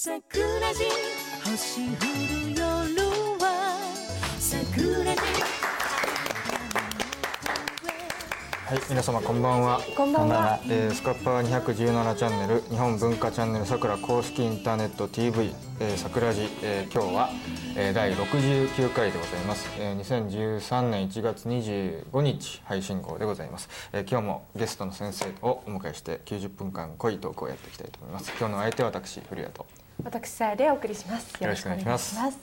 桜地星降る夜は桜地はい、皆様こんばんは。こんばんは。えースカッパー217チャンネル日本文化チャンネルさくら公式インターネット TV、えー、桜地、えー今日は、えー第69回でございます、えー2013年1月25日配信号でございます、えー今日もゲストの先生をお迎えして90分間濃いトークをやっていきたいと思います。今日の相手は私古谷と私さやでお送りします。よろしくお願いします。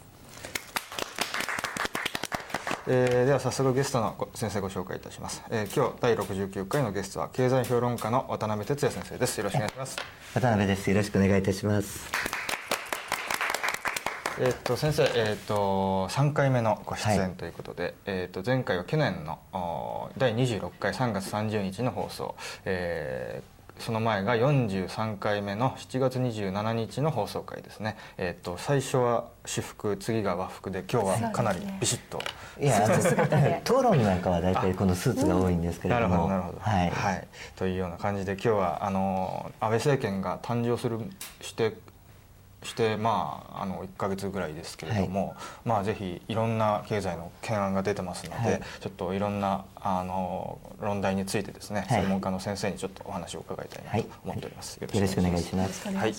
えーでは早速ゲストのご先生ご紹介いたします、えー今日第69回のゲストは経済評論家の渡辺哲也先生です。よろしくお願いします。渡辺です。よろしくお願いいたします。えーっと先生、えーっと3回目のご出はい演ということで、えーっと前回は去年の第26回3月30日の放送、えーその前が43回目の7月27日の放送回ですね、えーっと最初は私服次が和服で今日はかなりビシッと。いや、討論なんかは大体このスーツが多いんですけれなるども、ほどなるほど。はい、というような感じで今日はあの安倍政権が誕生するしてしてまああの1か月ぐらいですけれども、まあぜひいろんな経済の懸案が出てますので、はい。ちょっといろんなあの論題についてですね、はい。専門家の先生にちょっとお話を伺いたいなと思っております、よろしくお願いします。ます。お願い。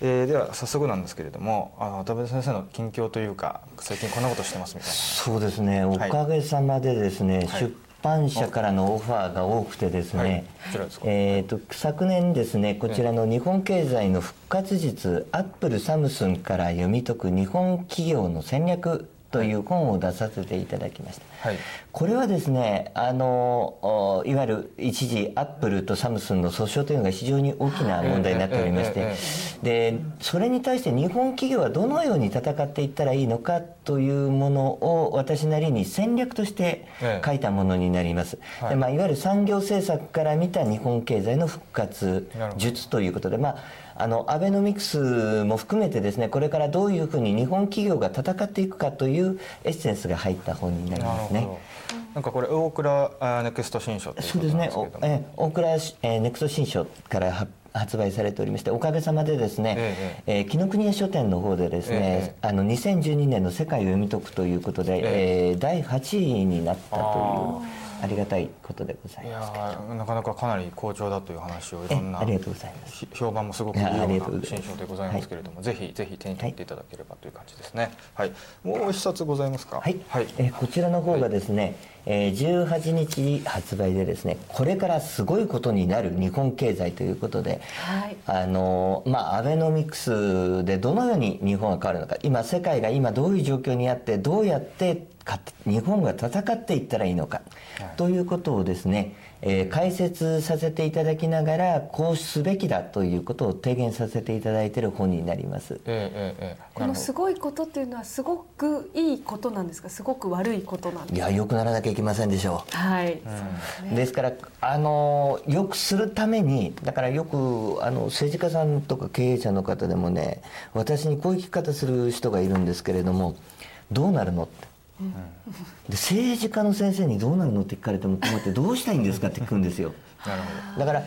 えーでは早速なんですけれどもあの渡辺先生の近況というか最近こんなことしてますみたいな。そうですね。おはい。かげさまでですね、はい。出版社からのオファーが多くてですね、はい。えー、と昨年ですねこちらの日本経済の復活術、アップルサムスンから読み解く日本企業の戦略という本を出させていただきました、はい。これはですねあのおいわゆる一時アップルとサムスンの訴訟というのが非常に大きな問題になっておりましてでそれに対して日本企業はどのように戦っていったらいいのかというものを私なりに戦略としてええ。書いたものになります、はい。でまあ、いわゆる産業政策から見た日本経済の復活術ということで、まあ、あのアベノミクスも含めてですねこれからどういうふうに日本企業が戦っていくかというエッセンスが入った本になりますね。なんかこれ大倉あネクスト新書そうですね。え大倉、えーネクスト新書から発発売されておりましておかげさまでですね、ええー紀ノ国屋書店の方でですね、ええあの2012年の世界を読み解くということで、ええ。ー第8位になったというありがたいことでございいやます。ーなかなかかなり好調だという話をいろんなえありがとうございますひ評判もすごくいいよいやありうながとうございます新書でございますけれども、ぜひぜひ手に取っていただければという感じですね。はい。もう一冊ございますか？はい、はい。えーこちらの方がですね、えー18日発売でですねこれからすごいことになる日本経済ということで、はいあのまあアベノミクスでどのように日本が変わるのか今世界が今どういう状況にあってどうやってか日本が戦っていったらいいのか、ということをですね、えー解説させていただきながらこうすべきだということを提言させていただいている本になります。ええこのすごいことっていうのはすごくいいことなんですか？すごく悪いことなんですか？いや良くならなきゃいけませんでしょう。はい。そうですね。ですからあのよくするためにだからよくあの政治家さんとか経営者の方でもね私にこういう聞き方する人がいるんですけれどもどうなるのって。で政治家の先生にどうなるのって聞かれても困ってどうしたいんですかって聞くんですよ。なるほだから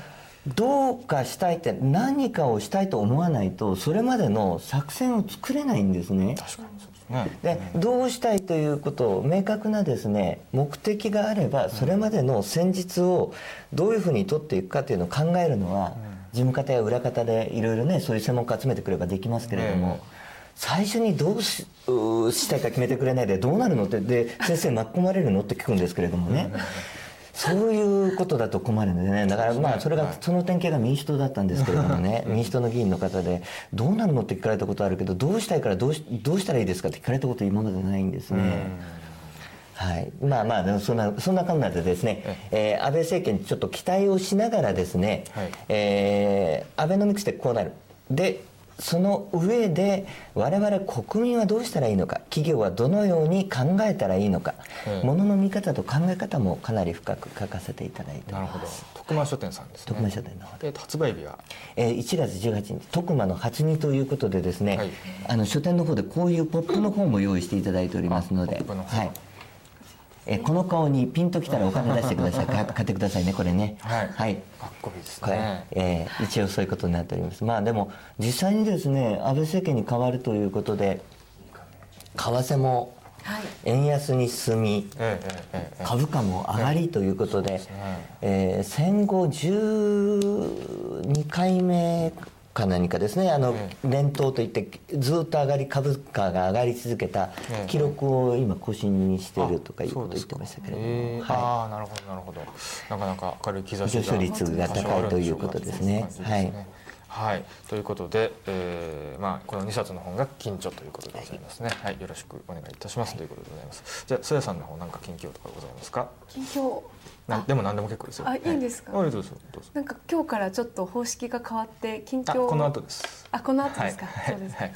どうかしたいって何かをしたいと思わないとそれまでの作戦を作れないんですね。ど。確かにそうですね。でどうしたいということを明確なですね目的があればそれまでの戦術をどういうふうに取っていくかというのを考えるのは事務方や裏方でいろいろねそういう専門家集めてくればできますけれども。ええ最初にどうしうしたいか決めてくれないでどうなるのってで先生巻き込まれるのって聞くんですけれどもね。そういうことだと困るんでね。だからまあそれがその典型が民主党だったんですけれどもね。民主党の議員の方でどうなるのって聞かれたことあるけどどうしたいからどうしどうしたらいいですかって聞かれたこと今までないんですね。はい、まあまあそんなそんな感じでですね、えー安倍政権にちょっと期待をしながらですね、はい。えーアベノミクスでこうなる。でその上で我々国民はどうしたらいいのか企業はどのように考えたらいいのか、ええものの見方と考え方もかなり深く書かせていただいておなるほど。徳間書店さんですね。徳間書店の方。でで発売日は？えー1月18日徳間の初二ということでですね、はい。あの書店の方でこういうポップの本も用意していただいておりますのではい、えーこの顔にピンときたらお金出してください。か 買ってくださいねこれね。はい。はい。かっこいいですね。えー一応そういうことになっております。まあでも実際にですね安倍政権に変わるということで為替もはい。円安に進みええええええ。株価も上がりということで、えー戦後12回目か何かですね。あのえ連投といってずっと上がり株価が上がり続けたええ。記録を今更新にしているとかいうことを言ってましたけれども、えーはああなるほどなるほど。なかなか明るい兆しが上昇率が高いということですね。多少あるんでしょうかはい、ということで、えーまあ、この2冊の本が近況ということでございますね、はい、よろしくお願いいたします、ということでございます。じゃあそやさんの方何か近況とかございますか？近況。なんでも何でも結構ですよ。あい。いんですか？はい、どうぞ。どうぞ。なんか今日からちょっと方式が変わって近あ況この後です。あこの後ですか、はい。そうですか、はい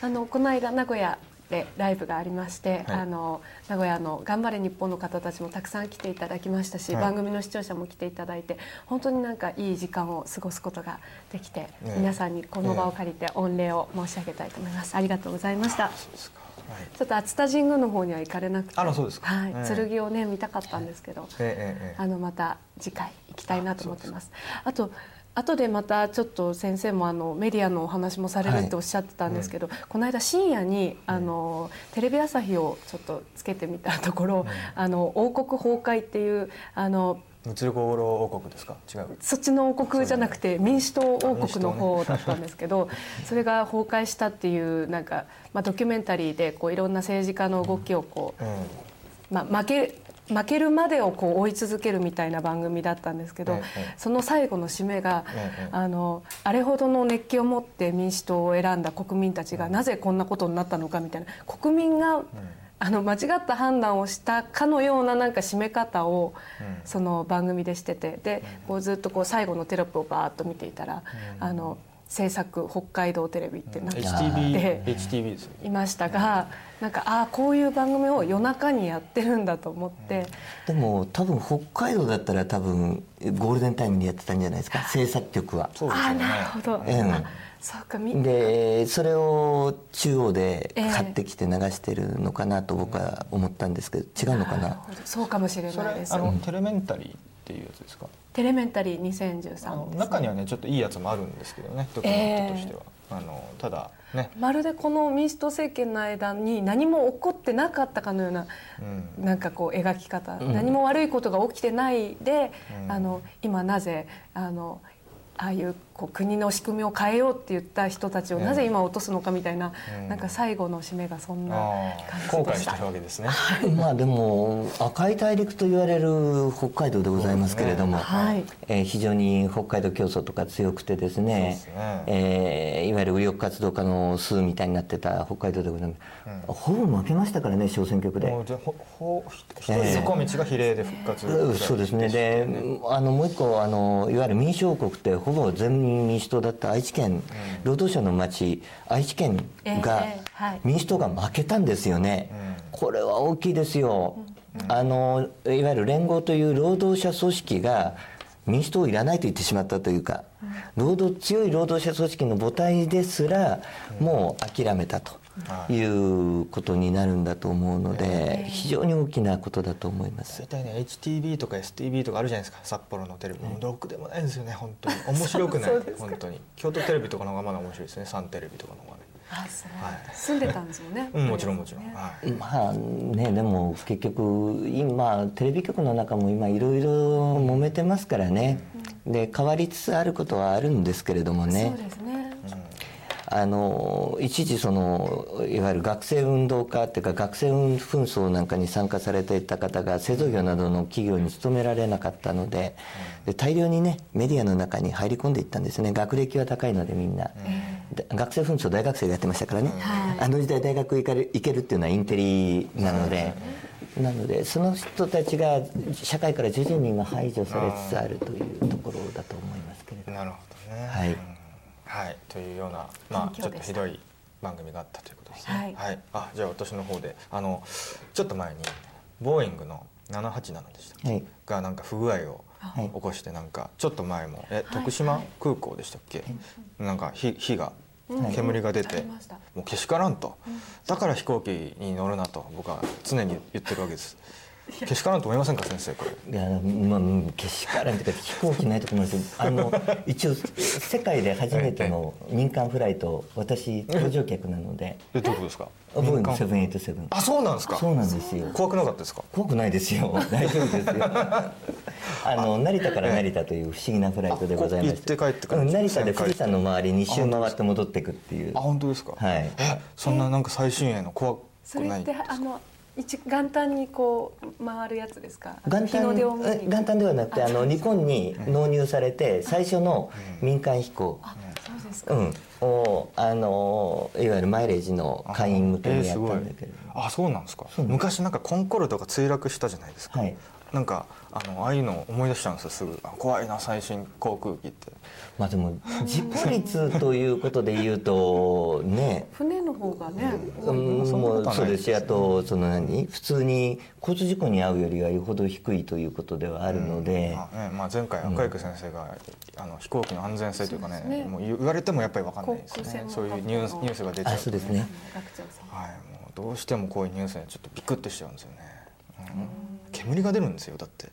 あのこの間名古屋でライブがありまして、はい。あの名古屋の頑張れ日本の方たちもたくさん来ていただきましたし、はい。番組の視聴者も来ていただいて本当になんかいい時間を過ごすことができて、ねえ。皆さんにこの場を借りて御礼を申し上げたいと思います、ありがとうございました。ちょっと熱田神宮の方には行かれなくてあらそうですか。はい、ええ。剣をね見たかったんですけど、ええええええ。あのまた次回行きたいなと思ってます。あと後でまたちょっと先生もあのメディアのお話もされるっておっしゃってたんですけど、この間深夜にあのテレビ朝日をちょっとつけてみたところ、あの王国崩壊っていうあのムツルゴロ王国ですか？違う。そっちの王国じゃなくて民主党王国の方だったんですけど、それが崩壊したっていうなんか、まあ、ドキュメンタリーでこういろんな政治家の動きをこううん。まあ、負け負けるまでをこう追い続けるみたいな番組だったんですけど、ええその最後の締めが、ええあのあれほどの熱気を持って民主党を選んだ国民たちがなぜこんなことになったのかみたいな。国民が、あの間違った判断をしたかのようななんか締め方を、うん。その番組でしててでこうずっとこう最後のテロップをバーッと見ていたら、あの制作北海道テレビってなん。か HTB で HTB ですよ。ねいましたがなんかああこういう番組を夜中にやってるんだと思って、でも多分北海道だったら多分ゴールデンタイムにやってたんじゃないですか。制作局は。ああそうですよね。なるほど、ええ。あそうかみでそれを中央でええ。買ってきて流してるのかなと僕は思ったんですけど違うのかな？そうかもしれないです。あのテレメンタリーっていうやつですか？テレメンタリーあ2013のです中にはねちょっといいやつもあるんですけどねドキュメントとしては、あのただね、まるでこの民主党政権の間に何も起こってなかったかのようなうん、なんかこう描き方、ん。何も悪いことが起きてないで、うん。あの今なぜあのああいうこう国の仕組みを変えようって言った人たちをうんなぜ今落とすのかみたいな、うん。なんか最後の締めがそんなあ感あ後悔しじでしてたるわけですね。まあでも赤い大陸と言われる北海道でございますけれども、はい。えー非常に北海道競争とか強くてですねすね。えーいわゆる右翼活動家の数みたいになってた北海道でございます、ほぼ負けましたからね小選挙区で。もうじゃほほ一ええ。人坂道が比例で復活うんそうですね。であのもう一個あのいわゆる民主王国ってほぼ全民主党だった愛知県、労働者の町愛知県が民主党が負けたんですよね、うん。これは大きいですよ、あのいわゆる連合という労働者組織が民主党いらないと言ってしまったというか、労働強い労働者組織の母体ですらもう諦めたとい。うことになるんだと思うので非常に大きなことだと思います。大。体ね HTB とか STB とかあるじゃないですか札幌のテレビ。もうろくでもないんですよね本当に。面白くない。本当に。京都テレビとかの方がまだ面白いですね。サンテレビとかの方がね。あそう。はい。住んでたんですもんね、うんもちろんもちろん、ね。はい。まあねでも結局今テレビ局の中も今いろいろ揉めてますからね、で変わりつつあることはあるんですけれどもね。そうですね、あの一時そのいわゆる学生運動家っていうか学生紛争なんかに参加されていた方が製造業などの企業に勤められなかったのでで大量にねメディアの中に入り込んでいったんですね。学歴は高いのでみんな、で学生紛争大学生がやってましたからね、はい。あの時代大学行かれ行けるっていうのはインテリなので、なのでその人たちが社会から徐々に今排除されつつあるというところだと思いますけれども。なるほどね。はい。うんはいというようなまあちょっとひどい番組があったということですね。はい。あじゃあ私の方であのちょっと前にボーイングの787でしたっけ、はい。がなんか不具合をはい。起こしてなんかちょっと前もえい。徳島空港でしたっけ、なんか火火が煙が出あてもうけしからんと。だから飛行機に乗るなと僕は常に言ってるわけですけしからんと思いませんか先生これ。いやまあうんけしからんというか飛行機ないと思いますあの 一応世界で初めての民間フライト私搭乗客なので。えどういうことですか？ボーイング民間。787あそうなんですか？そうなんですよ。怖くなかったですか？怖くないですよ。大丈夫ですよ。あの成田から成田という不思議なフライトでございまして。行って帰ってくるうん成田で富士山の周り2周回って戻ってくっていう。あ本当ですか？はい。えそんななんか最新鋭の怖くない。それってあの一元旦にこう回るやつですか？元旦元旦ではなくてあの日本に納入されて最初の民間飛行。あそうですか、うん、をあのいわゆるマイレージの会員向けにやったんだけれども、あそうなんですか。昔なんかコンコルドが墜落したじゃないですか、はい。なんかあのああいうの思い出しちゃうんですよすぐ。あ怖いな最新航空機って。まあでも事故率ということで言うとね。船の方がね、うんもうそうですしあとその何？普通に交通事故に遭うよりはよほど低いということではあるので、まあねまあ、前回赤池先生が、あの飛行機の安全性というかねね。もう言われてもやっぱり分かんないですね。そういうニュースニュースが出ちゃうとあそうですね。学長さん。はいもうどうしてもこういうニュースにちょっとビクッとしちゃうんですよね、うん。煙が出るんですよだって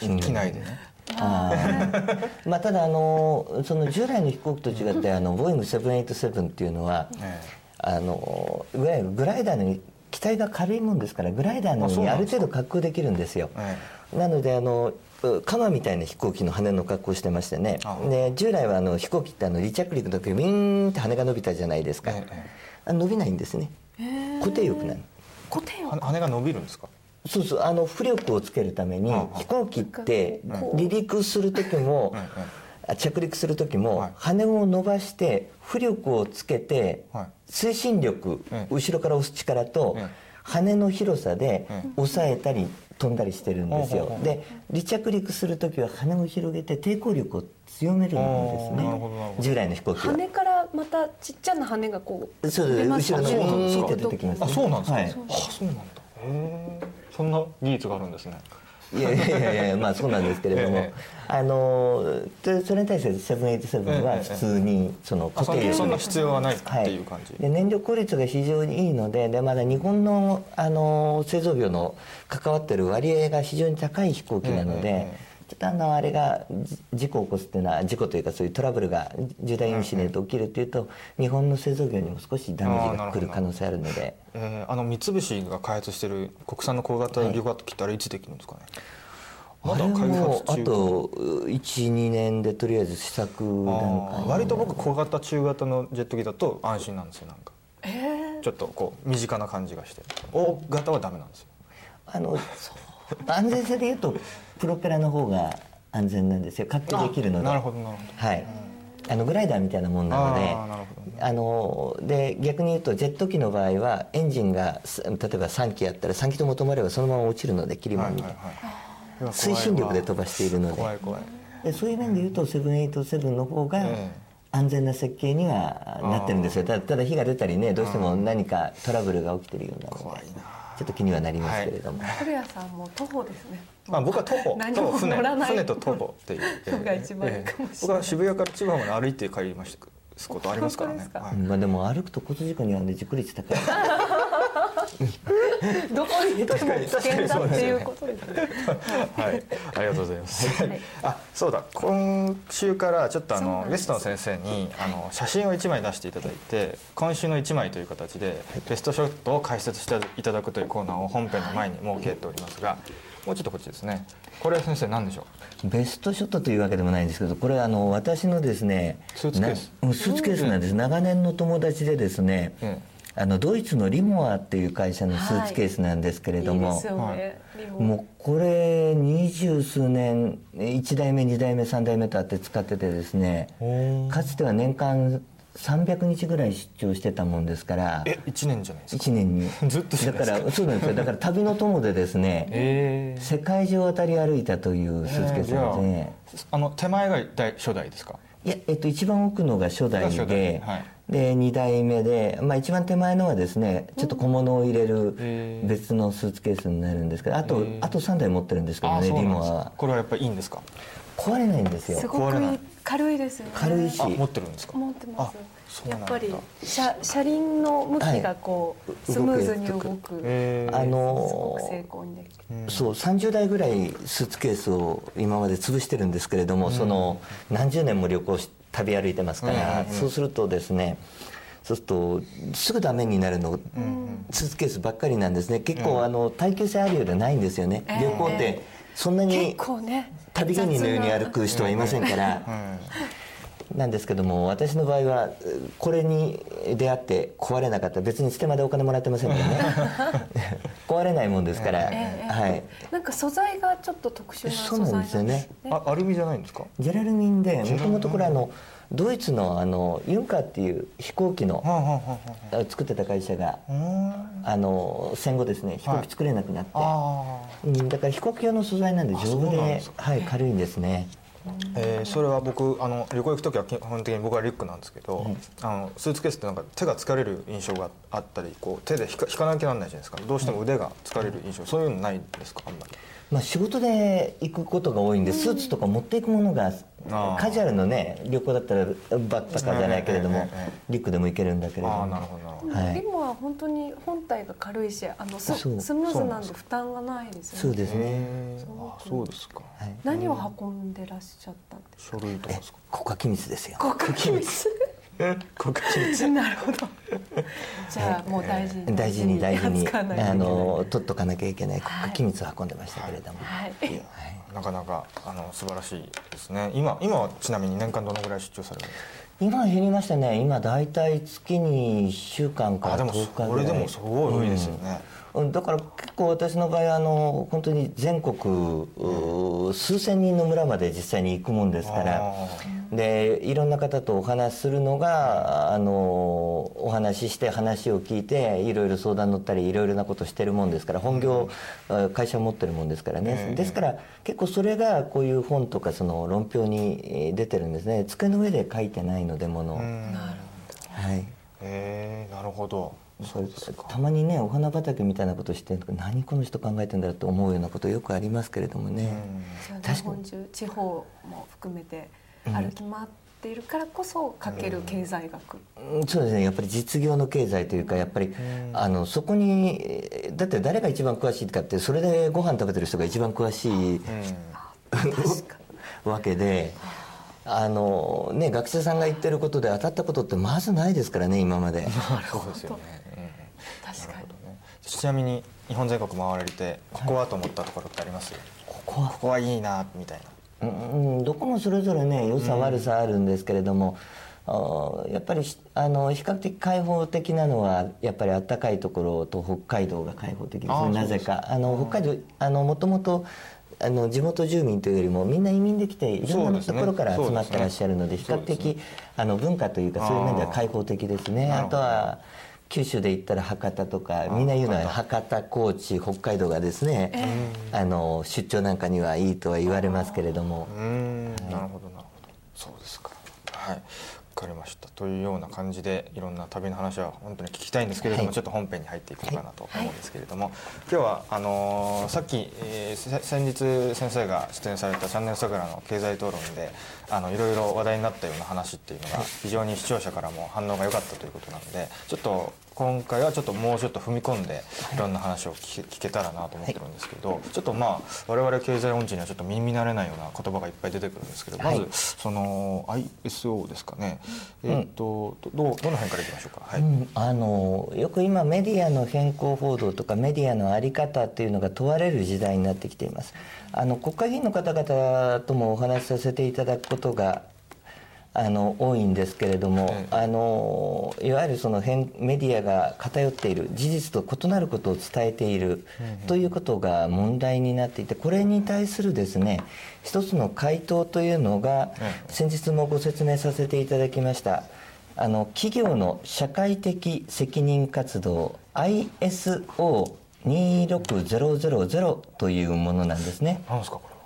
機内でね、あー。まあただあのその従来の飛行機と違ってあのボーイング787っていうのは、えあのいわゆるグライダーの機体が軽いもんですからグライダーのようにある程度滑空できるんですよ。ええ。なのであのうカマみたいな飛行機の羽の格好をしてましてね。あで従来はあの飛行機ってあの離着陸の時ウィーンって羽が伸びたじゃないですか、ええ。あ伸びないんですね。固定翼なの。固定はを羽が伸びるんですか？そうそうあの浮力をつけるために飛行機ってうん。離陸する時も着陸する時も、はい。羽を伸ばして浮力をつけて、はい。推進力、ええ後ろから押す力と、ええ羽の広さでええ抑えたり飛んだりしてるんですよ、で離着陸する時は羽を広げて抵抗力を強めるんですね。従来の飛行機は。羽からまたちっちゃな羽がこうそうです出ます後ろのねそうなんですかウィーンって出てきます、ね、あそうなんですか、はい。あそうなんそんな技術があるんですね。いやいやいやいやまあそうなんですけれども、ええあのでそれに対して787は普通にその固定そんな必要はないってはいいう感じ、で燃料効率が非常にいいのででまだ日本のあの製造業の関わってる割合が非常に高い飛行機なので、ちょっとあのあれがじ事故を起こすっていうのは事故というかそういうトラブルが重大インシデント起きるっていうと日本の製造業にも少しダメージが来る可能性あるので。えーあの三菱が開発してる国産の小型旅客機ってあれいつできるんですかね、まだ開発中と12年でとりあえず試作段階。あー割と僕小型中型のジェット機だと安心なんですよなんか。えちょっとこう身近な感じがして。大型はダメなんですよ。あの安全性でいうとプロペラの方が安全なんですよ。滑空できるので。なるほどなるほど。はい。あのグライダーみたいなもんなので。あーなるほど。あので逆に言うとジェット機の場合はエンジンがす例えば3機あったら3機とも止まればそのまま落ちるので切りはい物みたいはいはいな推進力で飛ばしているので。怖い怖い。でそういう面で言うと787の方がええ。安全な設計にはなってるんですよ。ただただ火が出たりねどうしても何かトラブルが起きてるようなのでちょっと気にはなりますけれども、古谷さんも徒歩ですねまあ、僕は徒歩と船船と徒歩っていう、のが一番いいかもしれない僕は渋谷から千葉まで歩いて帰りました。ことありますからね。はい。まあでも歩くと交通事故に遭うんで事故率高い どこに行っても危険だっていうことですね。はい、ありがとうございます。はい。あ、そうだ、今週からちょっとあのゲストの先生にあの写真を一枚出していただいて、今週の一枚という形でベストショットを解説していただくというコーナーを本編の前に設けておりますが、もうちょっとこっちですね。これは先生何でしょベストショットというわけでもないんですけどこれあの私のですねスーツケース。なうんスーツケースなんです、長年の友達でですね、えあのドイツのリモアっていう会社のスーツケースなんですけれども、い。いですよね、もうこれ二十数年1代目2代目3代目とあって使っててですね。う。かつては年間300日ぐらい出張してたもんですから。え、一年じゃないですか？1年に。ずっとだか？からそうなんですよ。だから旅の友でですねえ世界中渡り歩いたというスーツケースなんですね、あの手前が第初代ですか？いや、えっと、一番奥のが初代が初代。で、はいで2代目で、まあ、一番手前のはですねちょっと小物を入れる別のスーツケースになるんですけどあとあと3台持ってるんですけどあ、ねそうなんです。かリモア。は。これはやっぱりいいんですか？壊れないんですよ。すごくいい。軽いですよね。軽いし。あ、持ってるんですか？持ってます。やっぱり車車輪の向きがこう、はいスムーズに動く。えー。あすごのく成功にできるそう30台ぐらいスーツケースを今まで潰してるんですけれども、その何十年も旅行し旅歩いてますから、そうするとですねそうするとすぐダメになるの、スーツケースばっかりなんですね。結構、あの耐久性あるようでないんですよね、ええ。旅行ってそんなに旅芸人のように歩く人はいませんから、なんですけども私の場合はこれに出会って壊れなかった。別に捨てまでお金もらってませんからね。壊れないもんですから、ええはい。なんか素材がちょっと特殊なそう素材なんですよね。あアルミじゃないんですか？ジェラルミンでもともとこれあのドイツのあのユンカーっていう飛行機の作ってた会社があの戦後ですね飛行機作れなくなって、あうんだから飛行機用の素材なんで丈夫ではい、軽いんですね。ーえーそれは僕あの旅行行く時は基本的に僕はリュックなんですけど、あのスーツケースってなんか手が疲れる印象があったりこう手で引か引かなきゃなんないじゃないですか。どうしても腕が疲れる印象、そういうのないですかあんまり。まあ、仕事で行くことが多いんでスーツとか持っていくものがカジュアルのね旅行だったらバックパッカーじゃないけれどもリュックでも行けるんだけれども。はい。リムは本当に本体が軽いしあのスムーズなんんで負担がないですよね。そうですね、あそうですか。はい、何を運んでらっしゃったんです書類とかですか？国家機密ですよ。か国家機密国家なるほど。じゃあもう大事に大事に大事にあの取っとかなきゃいけない国家機密を運んでましたけれども、はい。なかなかあの素晴らしいですね。今今はちなみに年間どのぐらい出張されるんですか？今は減りましたね。今大体月に1週間からあでも10日ぐらい。それでもすごい多いですよね、うん。だから結構私の場合あの本当に全国う数千人の村まで実際に行くもんですから。あでいろんな方とお話しするのがあのお話しして話を聞いていろいろ相談乗ったりいろいろなことしてるもんですから本業、あ会社を持ってるもんですからね、ええですから結構それがこういう本とかその論評にえー出てるんですね。机の上で書いてないのでもの、うん。はい。へえなるほほど。そうです。か。たまにねお花畑みたいなことして何この人考えてんだろうと思うようなことよくありますけれどもね、じゃあ確かに。地方も含めて歩き回っているからこそ書ける経済学、うんそうですね。やっぱり実業の経済というかやっぱり、あのそこにえーだって誰が一番詳しいかってそれでご飯食べてる人が一番詳しい確かわけで。あのね、学者さんが言ってることで当たったことってまずないですからね今まで。そうですよね、うん。確かにね。ちなみに日本全国回られてここはと思ったところってあります？ここは。ここはいいなみたいなうんうんどこもそれぞれね良さ悪さあるんですけれども、あーやっぱりしあの比較的開放的なのはやっぱり暖かいところと北海道が開放的ですねなぜか。あの北海道あのもともとあの地元住民というよりもみんな移民できていろんなところから集まってらっしゃるので比較的あの文化というかそういう面では開放的ですね。あとは九州で言ったら博多とかみんな言うのは博多。高知北海道がですねあの出張なんかにはいいとは言われますけれども。うーんなるほどなるほど。そうですか。はい。わかりました。というような感じでいろんな旅の話は本当に聞きたいんですけれども、はい。ちょっと本編に入っていこうかなと思うんですけれども、今日はあのーさっき、えーせ先日先生が出演された「チャンネル桜」の経済討論であのいろいろ話題になったような話っていうのが非常に視聴者からも反応が良かったということなのでちょっと今回はちょっともうちょっと踏み込んでい。ろんな話を聞けたらなと思ってるんですけど、ちょっとまあ我々経済音痴にはちょっと耳慣れないような言葉がいっぱい出てくるんですけど、はい。まずその ISO ですかね、えっ、とどどどの辺からいきましょうか？はい、うんあのよく今メディアの変更報道とかメディアの在り方っていうのが問われる時代になってきています。あの国会議員の方々ともお話しさせていただくことがあの多いんですけれども、ええ。あのいわゆるその変メディアが偏っている事実と異なることを伝えているということが問題になっていてこれに対するですね一つの回答というのがええ。先日もご説明させていただきましたあの企業の社会的責任活動 ISO26000 というものなんですね。なんですかこれは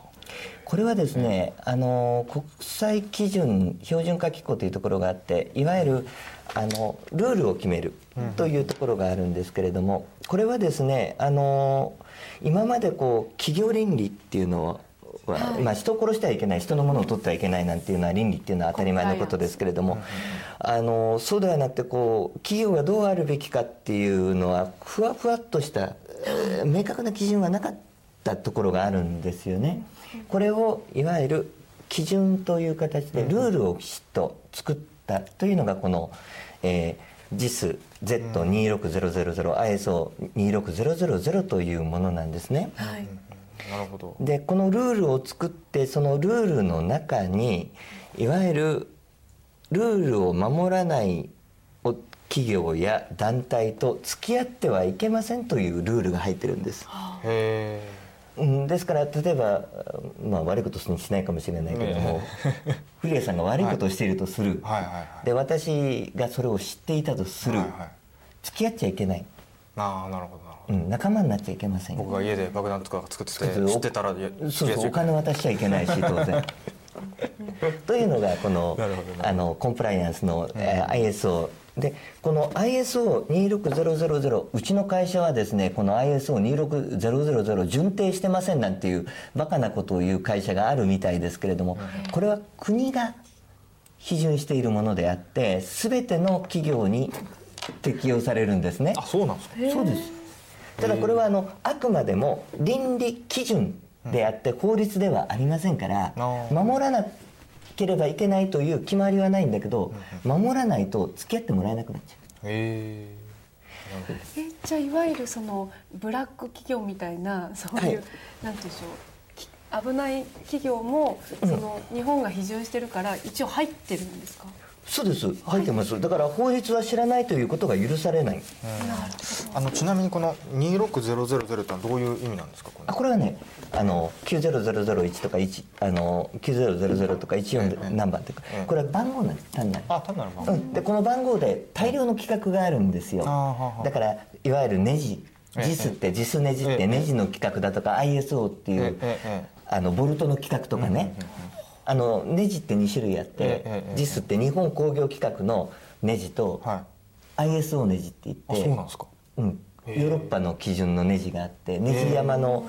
これはですね、あの国際基準標準化機構というところがあっていわゆるあのルールを決めるというところがあるんですけれどもこれはですねあの今までこう企業倫理っていうのをは、まあ、人を殺してはいけない人のものを取ってはいけないなんていうのは倫理っていうのは当たり前のことですけれども、あのそうではなくてこう企業がどうあるべきかっていうのはふわふわっとした、えー明確な基準はなかったところがあるんですよね。これをいわゆる基準という形でルールをきちっと作ったというのがこの、えー、JIS Z26000 ISO26000 というものなんですね。はい。なるほど。でこのルールを作ってそのルールの中にいわゆるルールを守らないお企業や団体と付き合ってはいけませんというルールが入ってるんです。へうん、ですから例えば、まあ、悪いことにしないかもしれないけれども、古谷さんが悪いことをしているとする、えはい。はい。はい。で私がそれを知っていたとする、はい。はい。付き合っちゃいけない、ああなるほどなるほど。うん、仲間になっちゃいけませんよ。僕が家で爆弾とか作ってて知ってたらそうそうお金渡しちゃいけないし当然。というのがこのあのコンプライアンスの、えー ISO でこの ISO26000 うちの会社はですねこの ISO26000 順定してませんなんていうバカなことを言う会社があるみたいですけれどもこれは国が批准しているものであって全ての企業に適用されるんですね。あそうなんですか？そうです。ただこれはあのあくまでも倫理基準であって法律ではありませんから守らなければいけないという決まりはないんだけど守らないと付き合ってもらえなくなっちゃう。へええじゃあいわゆるそのブラック企業みたいなそういう、はい。なんて言うんでしょう。き危ない企業もその日本が批准してるから一応入ってるんですか、そうです。入ってます。だから法律は知らないということが許されない。あのちなみにこの26000ってのはどういう意味なんですか？これ。はねあの90001とか1あの9000とか14何番とか。ええこれは番号なんです。単なる。あ単なる番号、うん、でこの番号で大量の規格があるんですよ。だからいわゆるネジ。ええ。JIS って JIS ネジっええ。てネジの規格だとか ISO っていうあのボルトの規格とかねあのネジって2種類あって JIS って日本工業規格のネジとはい。ISO ネジって言あってそうなんですか。うん。ヨーロッパの基準のネジがあってネジ山の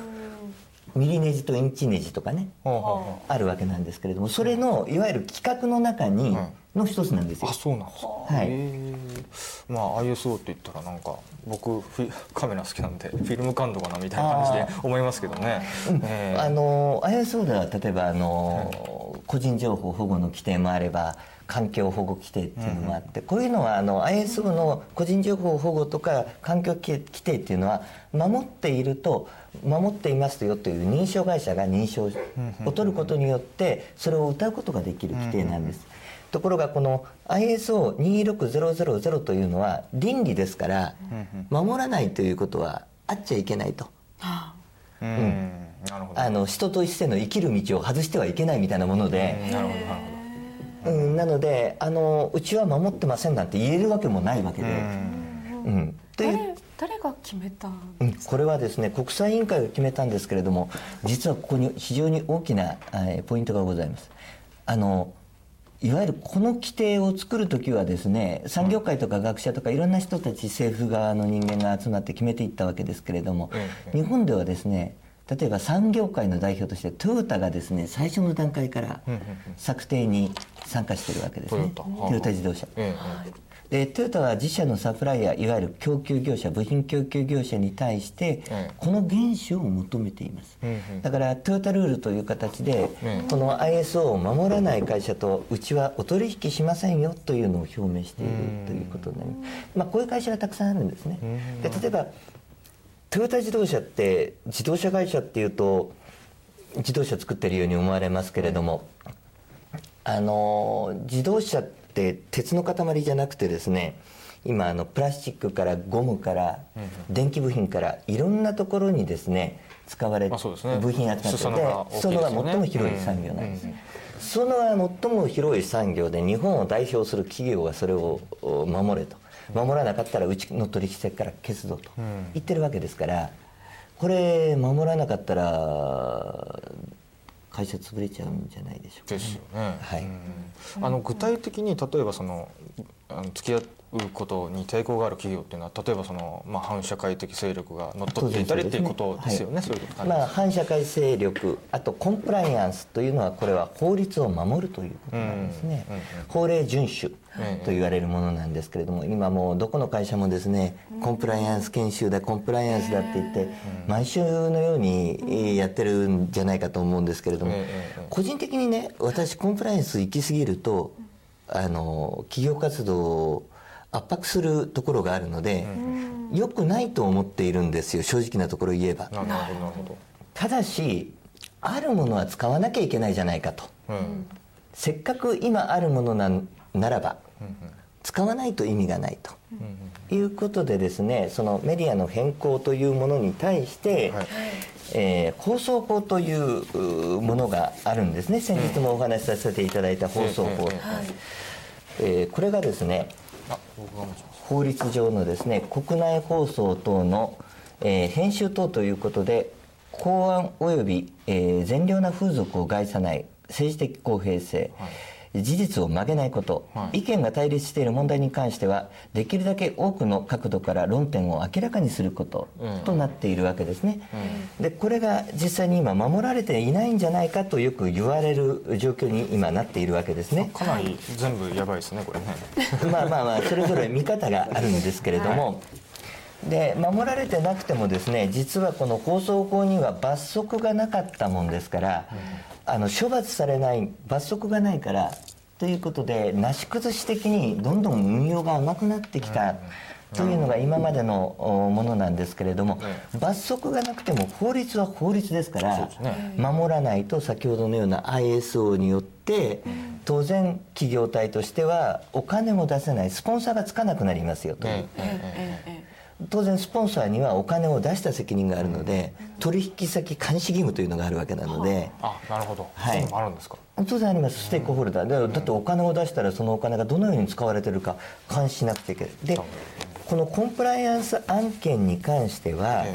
ミリネジとインチネジとかねあるわけなんですけれどもそれのいわゆる規格の中にはい。の一つなんですよ。うあそうなんですか。はい。まあ ISO って言ったらなんか僕フィカメラ好きなんでフィルム感度かなみたいな感じで思いますけどね、ええ。あの ISO では例えばあの、個人情報保護の規定もあれば環境保護規定っていうのもあって、こういうのはあの ISO の個人情報保護とか環境規定っていうのは守っていると守っていますよという認証会社が認証を取ることによってそれを謳うことができる規定なんです。ところがこの ISO26000 というのは倫理ですから守らないということはあっちゃいけないと。うんあの人としての生きる道を外してはいけないみたいなもので、なるほどなるほうん、なのであのうちは守ってませんなんて言えるわけもないわけで、どうん。という、誰誰が決めたんうん、これはですね国際委員会が決めたんですけれども実はここに非常に大きなえーポイントがございます。あのいわゆるこの規定を作る時はですね産業界とか学者とかいろんな人たち政府側の人間が集まって決めていったわけですけれども、ええ日本ではですね例えば産業界の代表としてトヨタがですね最初の段階から策定に参加しているわけですね。トヨタ。自動車。えでトヨタは自社のサプライヤーいわゆる供給業者部品供給業者に対してええ。この原種を求めています、だからトヨタルールという形で、ええ。この ISO を守らない会社とうちはお取引しませんよというのを表明しているということになります、まあ、こういう会社がたくさんあるんですね。で例えばトヨタ自動車って自動車会社っていうと自動車作ってるように思われますけれどもあの自動車って鉄の塊じゃなくてですね今あのプラスチックからゴムから電気部品からいろんなところにですね使われまあそうですね。部品集まって裾野が大きいですそのが最も広い産業なんです、そのが最も広い産業で日本を代表する企業がそれをお守れと守らなかったらうちの取引先から消すぞと言ってるわけですからこれ守らなかったら会社潰れちゃうんじゃないでしょうかですよね、はい。うん。あの具体的に例えばそのあの付き合っことに抵抗がある企業っていうのは例えばその、まあ、反社会的勢力が乗っ取っていたりっていうことですよねそういまあ、反社会勢力あとコンプライアンスというのはこれは法律を守るということなんですね、うんうんうん法令遵守と言われるものなんですけれども今もうどこの会社もですねコンプライアンス研修だコンプライアンスだって言って毎週のようにえーやってるんじゃないかと思うんですけれども個人的にね私コンプライアンス行き過ぎるとあの企業活動を圧迫するところがあるので良くないと思っているんですよ正直なところ言えば。なるほどなるほただしあるものは使わなきゃいけないじゃないかと。ど、うん。せっかく今あるものなんならば使わないと意味がないと。いうことでですねそのメディアの変更というものに対して、はい。えー放送法といううものがあるんですね。先日もお話しさせていただいた放送法、えええーこれがですね法律上のですね国内放送等の、えー編集等ということで公安及び、えー善良な風俗を害さない政治的公平性、事実を曲げないこと、はい。意見が対立している問題に関してはできるだけ多くの角度から論点を明らかにすることうん。となっているわけですね、でこれが実際に今守られていないんじゃないかとよく言われる状況に今なっているわけですね。かなり全部やばいですねこれね。まあまあまあそれぞれ見方があるんですけれども、で守られてなくてもですね実はこの放送法には罰則がなかったもんですから、あの処罰されない罰則がないからということでなし崩し的にどんどん運用が甘くなってきた。というのが今までのおものなんですけれども、罰則がなくても法律は法律ですから守らないと先ほどのような ISO によって当然企業体としてはお金も出せないスポンサーがつかなくなりますよと当然スポンサーにはお金を出した責任があるので取引先監視義務というのがあるわけなのであなるほど、はい。そういうのもあるんですか？当然あります。ステークホルダー。でだってお金を出したらそのお金がどのように使われてるか監視しなくちゃいけないでこのコンプライアンス案件に関しては、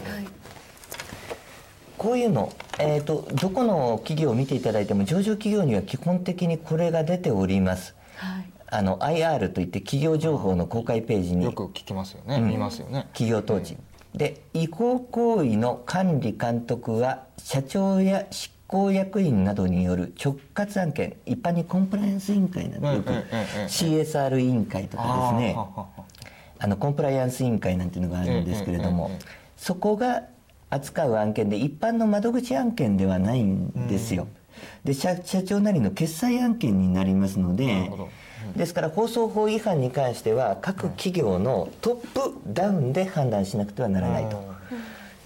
こういうの、えー、とどこの企業を見ていただいても上場企業には基本的にこれが出ております。はいあの IR といって企業情報の公開ページによく聞きますよね、見ますよね。企業統治。で違法行為の管理監督は社長や執行役員などによる直括案件一般にコンプライアンス委員会なんてよくうんうんうんうん。CSR 委員会とかですね。あのコンプライアンス委員会なんていうのがあるんですけれどもうんうんうんうんそこが扱う案件で一般の窓口案件ではないんですよ。で社社長なりの決済案件になりますのなでるほどですから放送法違反に関しては各企業のトップダウンで判断しなくてはならないと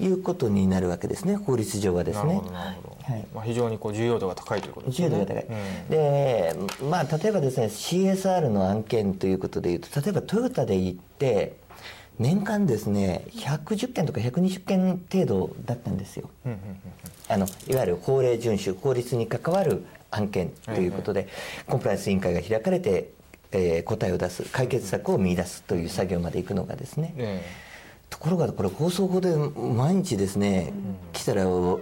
いうことになるわけですね。法律上はですね。なるほ。どなるほど、はい。まあ、非常にこう重要度が高いということですね。重要度が高い、うん。でまあ例えばですね CSR の案件ということでいうと例えばトヨタで行って年間ですね110件とか120件程度だったんですよ。うんうんあのいわゆる法令遵守法律に関わる案件ということで、コンプライアンス委員会が開かれて、えー答えを出す解決策を見出すという作業まで行くのがですね、えところがこれ放送法で毎日ですね、来たらお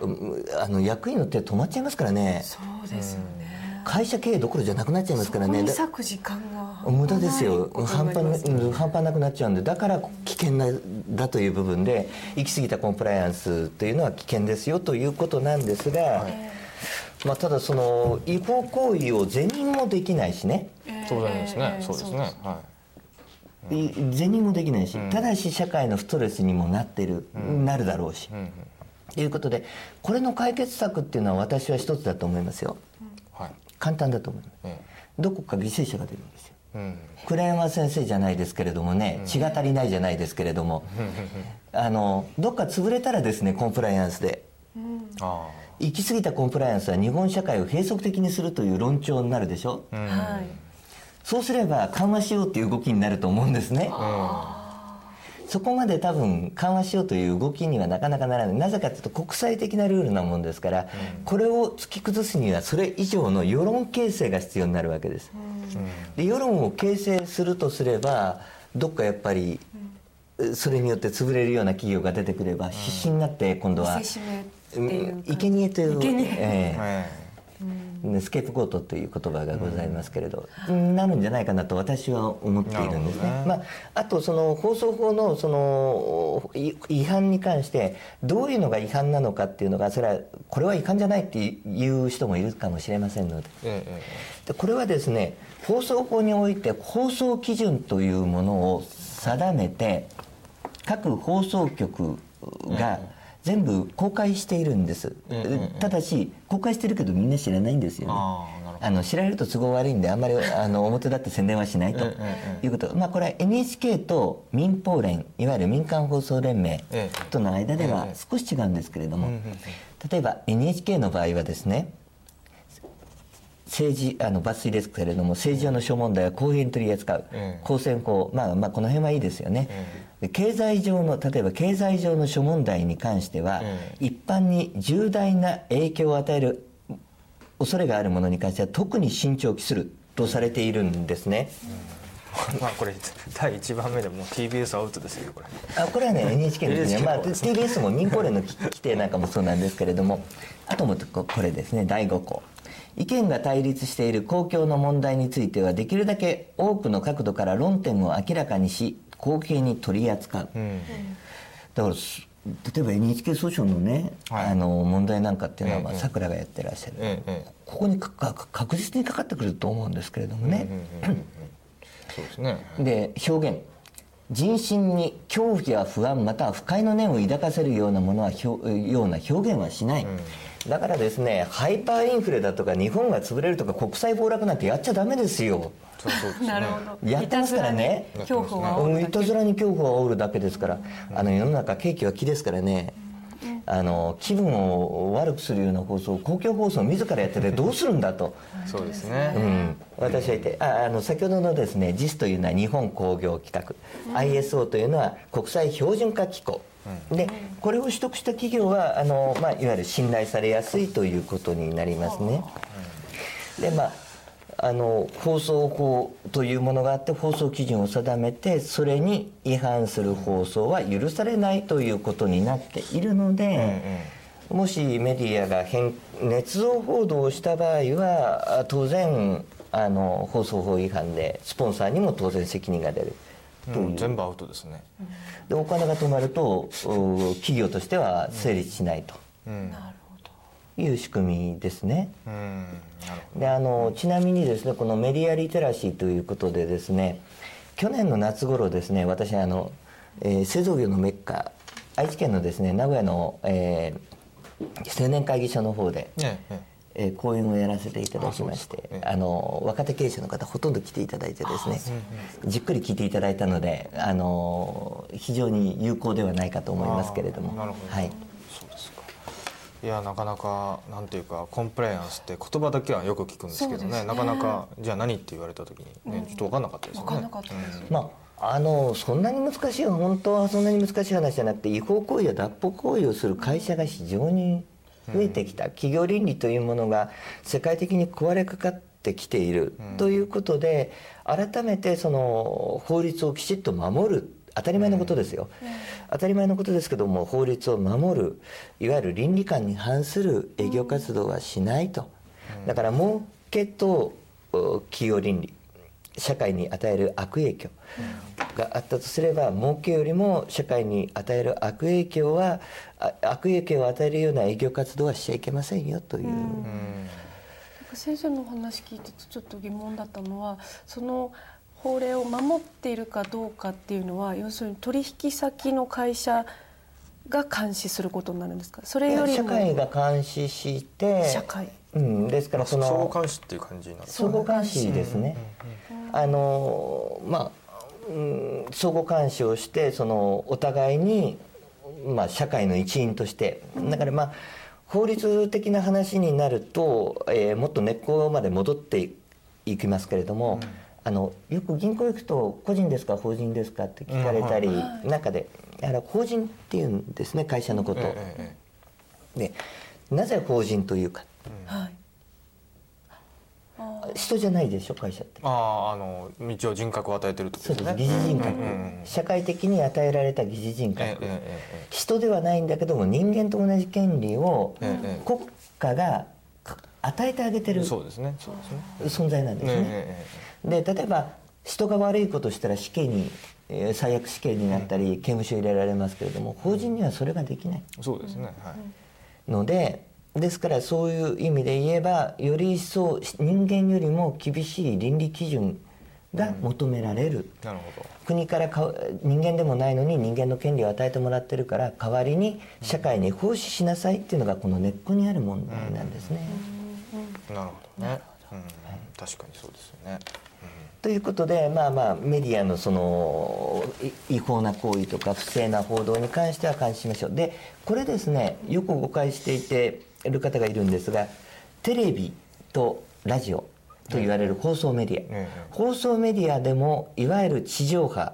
あの役員の手止まっちゃいますからね。そうですよね。会社経営どころじゃなくなっちゃいますからね。だそこに割く時間が。無駄ですよ。半端半端なくなっちゃうんでだから危険なだという部分で行き過ぎたコンプライアンスというのは危険ですよということなんですが、まあ、ただその違法行為を是認もできないしね。え当然ですね、そうですね。はい。是認もできないし、ただし社会のストレスにもなってる、なるだろうし、い、うんうん。ということでこれの解決策っていうのは私は一つだと思いますよ。はい。簡単だと思います。えどこか犠牲者が出るんですよ。えうん。倉山先生じゃないですけれどもね、血が足りないじゃないですけれども、あのどっか潰れたらですねコンプライアンスで。あ行き過ぎたコンプライアンスは日本社会を閉塞的にするという論調になるでしょ、あうん。はいそうすれば緩和しようっていう動きになると思うんですね。そこまで多分緩和しようという動きにはなかなかならない。なぜかというと国際的なルールなもんですから、これを突き崩すにはそれ以上の世論形成が必要になるわけです、で世論を形成するとすればどっかやっぱり、それによって潰れるような企業が出てくれば必死になって今度は、いううん生贄という生贄。ええスケープゴートという言葉がございますけれど、なるんじゃないかなと私は思っているんですね。ねまあ、あとその放送法のそのい違反に関してどういうのが違反なのかっていうのがそれはこれは違反じゃないっていう人もいるかもしれませんので。えええでこれはですね放送法において放送基準というものを定めて各放送局が全部公開しているんです、うんうんうん。ただし公開してるけどみんな知らないんですよね。あの知られると都合悪いんであんまりあの表立って宣伝はしないということ、まあ、これは NHK と民放連いわゆる民間放送連盟ええ。との間ではええ。少し違うんですけれども、例えば NHK の場合はですね政治あの抜粋ですけれども政治上の諸問題は公平に取り扱う、ええ公選法、まあ、まあこの辺はいいですよね、で経済上の例えば経済上の諸問題に関しては、え一般に重大な影響を与える恐れがあるものに関しては特に慎重を期するとされているんですね、まあこれ第1番目でもう TBS アウトですよこれ。あこれはね NHK ですね、まあ、の方ですね。TBS も民放連の規定なんかもそうなんですけれども。あともこれですね第5項意見が対立している公共の問題についてはできるだけ多くの角度から論点を明らかにし公平に取り扱う、うん。だからす例えば NHK 訴訟のね、はい。あの問題なんかっていうのはさくらがやってらっしゃる、ええええ。ここに確実にかかってくると思うんですけれどもね、うんうんうんうん。そうですね。で表現。人心に恐怖や不安または不快の念を抱かせるようなものはひょような表現はしない、だからですねハイパーインフレだとか日本が潰れるとか国際暴落なんてやっちゃダメですよ。そうそうですね。なるほど。やってますからね。いたずらに恐怖を煽るだけいたずらに恐怖を煽るだけですから、あの世の中景気は気ですからね、あの気分を悪くするような放送公共放送を自らやっててどうするんだと、そうですうねん、私は言ってああの先ほどのですね JIS というのは日本工業規格、ISO というのは国際標準化機構、でこれを取得した企業はあの、まあ、いわゆる信頼されやすいということになりますね。でまああの放送法というものがあって放送基準を定めてそれに違反する放送は許されないということになっているので、もしメディアが変捏造報道をした場合はあ当然あの放送法違反でスポンサーにも当然責任が出るという、うん。全部アウトですね。でお金が止まるとう企業としては成立しないと。うん。なるほど。いう仕組みですね。うん。なるほであのちなみにですねこのメディアリテラシーということでですね去年の夏頃ですね私あの、えー製造業のメッカ愛知県のですね名古屋の、えー青年会議所の方で、どええええー講演をやらせていただきましてあそうですか。ええ。あの若手経営者の方ほとんど来ていただいてですねじっくり聞いていただいたのであの非常に有効ではないかと思いますけれども。なるほど。はい、そうですか。いやなかなかなんていうかコンプライアンスって言葉だけはよく聞くんですけどね。ね。なかなかじゃあ何って言われた時にね、ちょっと分かんなかったですよね。分かんなかったです、まあ、あのそんなに難しい本当はそんなに難しい話じゃなくて違法行為や脱法行為をする会社が非常に増えてきた、企業倫理というものが世界的に壊れかかってきている、ということで改めてその法律をきちっと守る。当たり前のことですよ、当たり前のことですけども法律を守る。いわゆる倫理観に反する営業活動はしないと、だから儲けとお企業倫理。社会に与える悪影響があったとすれば儲けよりも社会に与える悪影響はあ悪影響を与えるような営業活動はしちゃいけませんよという、うん。先生のお話聞いてちょっと疑問だったのはその法令を守っているかどうかっていうのは要するに取引先の会社が監視することになるんですか？それよりも社会が監視して社会うん、ですからその総合監視っていう感じになる。相互監視ですね。あのまあ、うん、相互監視をしてそのお互いにまあ社会の一員として。だからまあ法律的な話になると、えーもっと根っこまで戻っていきますけれども、あのよく銀行行くと個人ですか法人ですかって聞かれたり、中で。あの法人っていうんですね会社のこと。でなぜ法人というか。はい。あ人じゃないでしょ会社って。あああの一応人格を与えてるってこそうです。とですね疑似人格、うんうんうん社会的に与えられた疑似人格、えええええ人ではないんだけども人間と同じ権利を国家がか与えてあげてる存在なんですね。えで例えば人が悪いことしたら死刑に、えー最悪死刑になったり刑務所入れられますけれども法人にはそれができない。えそうですね。はい。のでですからそういう意味で言えばより一層人間よりも厳しい倫理基準が求められる、なるほど。国からか人間でもないのに人間の権利を与えてもらってるから代わりに社会に奉仕しなさいっていうのがこの根っこにある問題なんですね。なるほどね。うん。確かにそうですよね。ということでまあまあメディアのそのい違法な行為とか不正な報道に関しては監視しましょう。でこれですねよく誤解していている方がいるんですがテレビとラジオと言われる放送メディア、ええ放送メディアでもいわゆる地上波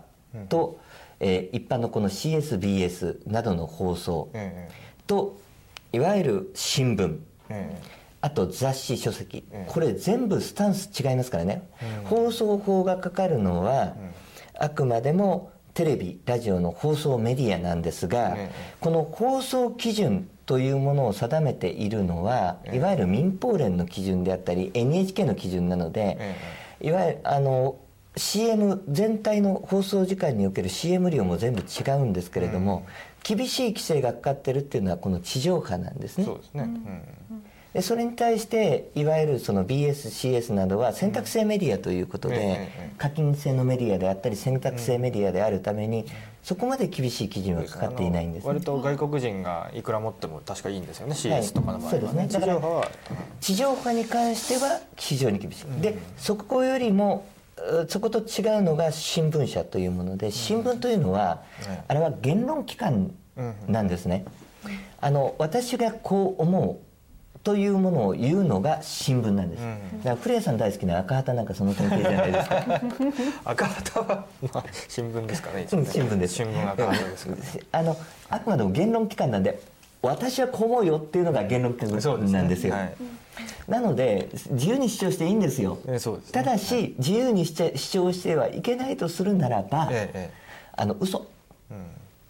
と、えー一般のこの CSBS などの放送えといわゆる新聞。ええあと雑誌書籍、ええこれ全部スタンス違いますからね、放送法がかかるのは、あくまでもテレビラジオの放送メディアなんですが、ええこの放送基準というものを定めているのは、いわゆる民放連の基準であったり NHK の基準なので、えいわゆるあの CM 全体の放送時間における CM 量も全部違うんですけれども、厳しい規制がかかってるっていうのはこの地上波なんですね。そうですね。うんでそれに対していわゆるその BSCS などは選択制メディアということで、課金制のメディアであったり選択制メディアであるために、そこまで厳しい基準はかかっていないんです、あの割と外国人がいくら持っても確かいいんですよね CS とかの場合はそうですね。地だから上波は。地上波に関しては非常に厳しい、でそこよりもうそこと違うのが新聞社というもので新聞というのは、はいあれは言論機関なんですね、あの私がこう思うというものを言うのが新聞なんです、うん。だから古谷さん大好きな赤旗なんかその典型じゃないですか。赤旗は、まあ、新聞ですかね。ねうん新聞です。新聞赤旗ですからあのあくまでも言論機関なんで私はこう思うよっていうのが言論機関なんですよ。はい。なので自由に主張していいんですよ、ですね。ただし自由にしちゃ主張してはいけないとするならば、ええあの嘘。え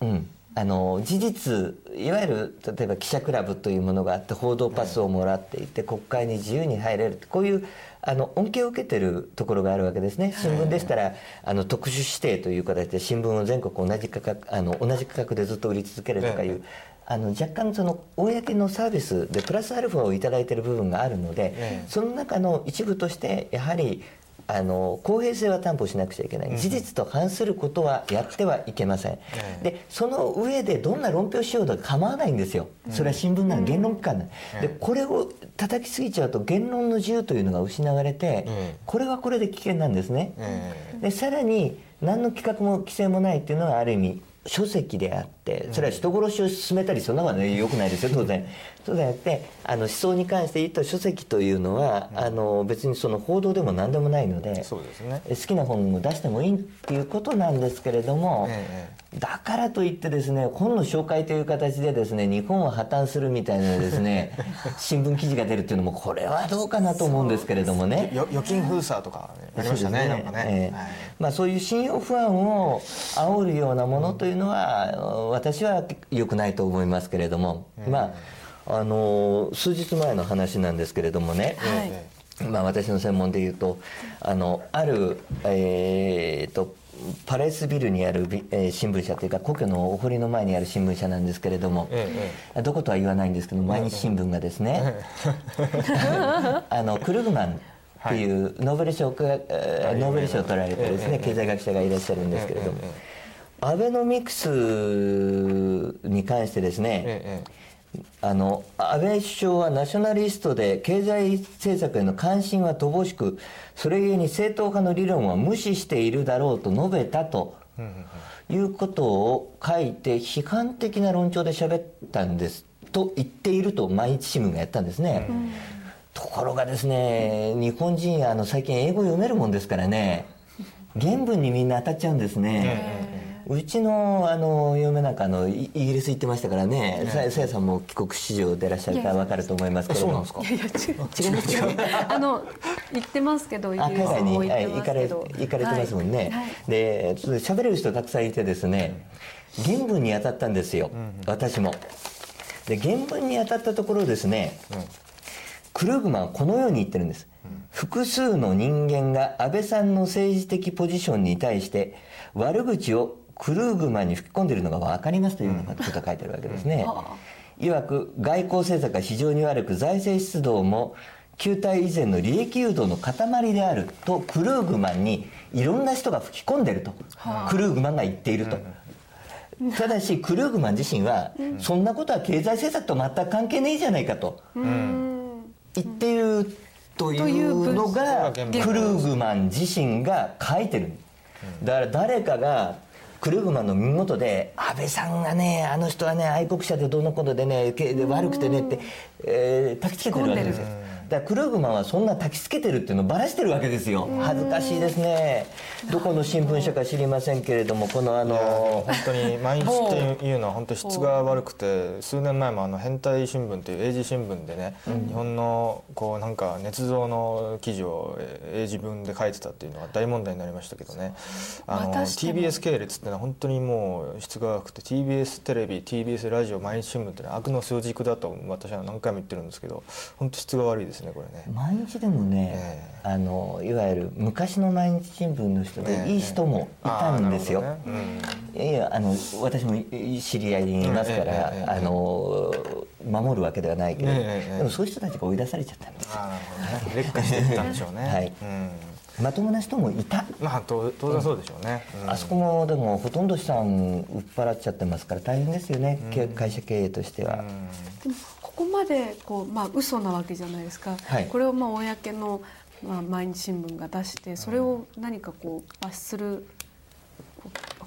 えうん。うんあの事実いわゆる例えば記者クラブというものがあって報道パスをもらっていて国会に自由に入れる。こういうあの恩恵を受けてるところがあるわけですね。新聞でしたらあの特殊指定という形で新聞を全国同じ価格あの同じ価格でずっと売り続けるとかいう、えあの若干その公のサービスでプラスアルファをいただいている部分があるので、ええ。その中の一部としてやはりあの公平性は担保しなくちゃいけない、事実と反することはやってはいけません、ええでその上でどんな論評しようと構わないんですよ。それは新聞なの言論機関なの、でこれを叩きすぎちゃうと言論の自由というのが失われて、ええこれはこれで危険なんですね、えでさらに何の規格も規制もないっていうのはある意味書籍であってそれは人殺しを進めたりそんなのはねよくないですよ当然 そうじゃなくてあの思想に関して言うと書籍というのは、あの別にその報道でも何でもないのでそうですね。好きな本を出してもいいっていうことなんですけれども、えだからといってですね本の紹介という形でですね日本は破綻するみたいなですね 新聞記事が出るっていうのもこれはどうかなと思うんですけれどもね。よ預金封鎖とかありましたねなんかね、ええ。はい。まあ、そういう信用不安を煽るようなものというのは、私は良くないと思いますけれども、まああの数日前の話なんですけれどもね、はい。えまあ、私の専門で言うとあのある、えーとパレスビルにあるビ、えー新聞社というか故郷のお堀の前にある新聞社なんですけれども、ええどことは言わないんですけど毎日新聞がですね、あのクルグマンっていうノーベル賞はいノーベル賞を取られてですね、ええ経済学者がいらっしゃるんですけれども、アベノミクスに関してですね、ええあの安倍首相はナショナリストで経済政策への関心は乏しくそれゆえに正統派の理論は無視しているだろうと述べたということを書いて批判的な論調で喋ったんですと言っていると毎日新聞がやったんですね、ところがですね日本人あの最近英語読めるもんですからね。原文にみんな当たっちゃうんですね、うちのあの嫁なんかあのイイギリス行ってましたからねささやさんも帰国子女でいらっしゃるから分かると思いますけれども。そうなんですか？違いますよあの行ってますけどイギあリス海外にも行ってますけど。行かれてますもんね、はいはい。で喋れる人たくさんいてですね原文に当たったんですよ、私も。で原文に当たったところですね、クルーグマンはこのように言ってるんです、複数の人間が安倍さんの政治的ポジションに対して悪口をクルーグマンに吹き込んでいるのが分かりますというようなことが書いてあるわけですね、いわく外交政策が非常に悪く財政出動も旧体以前の利益誘導の塊であるとクルーグマンにいろんな人が吹き込んでると、クルーグマンが言っていると、ただしクルーグマン自身は、そんなことは経済政策と全く関係ねえじゃないかと。言っているというのがクルーグマン自身が書いてる。だから誰かがクルーグマンの身元で安倍さんがねあの人はね愛国者でどうのことでねけ悪くてねって、えー、たきつけてるわけですよ。だからクルーグマンはそんな焚きつけてるっていうのをばらしてるわけですよ。恥ずかしいですね。どこの新聞社か知りませんけれどもこのあの本当に毎日っていうのは本当質が悪くて数年前もあの変態新聞っていう英字新聞でね、日本のこうなんか捏造の記事をえー英字文で書いてたっていうのが大問題になりましたけどね。あの TBS 系列ってのは本当にもう質が悪くて TBS テレビ TBS ラジオ毎日新聞ってのは悪の数軸だと私は何回も言ってるんですけど本当質が悪いですねこれね。毎日でもね、えあのいわゆる昔の毎日新聞の人ええ。でいい人もいたんですよ。あーなるほどね。いやあの私も知り合いにいますから、ええええええあの守るわけではないけど、ええええでもそういう人たちが追い出されちゃったんですよ。劣化していったんでしょうね。はい。うん。まともな人もいた、まあ当当然そうでしょうね。うん。あそこもでもほとんど資産売っ払っちゃってますから大変ですよね、け会社経営としては、でもここまでこうまあ嘘なわけじゃないですか、はい。これをまあ公の、まあ、毎日新聞が出してそれを何かこう罰する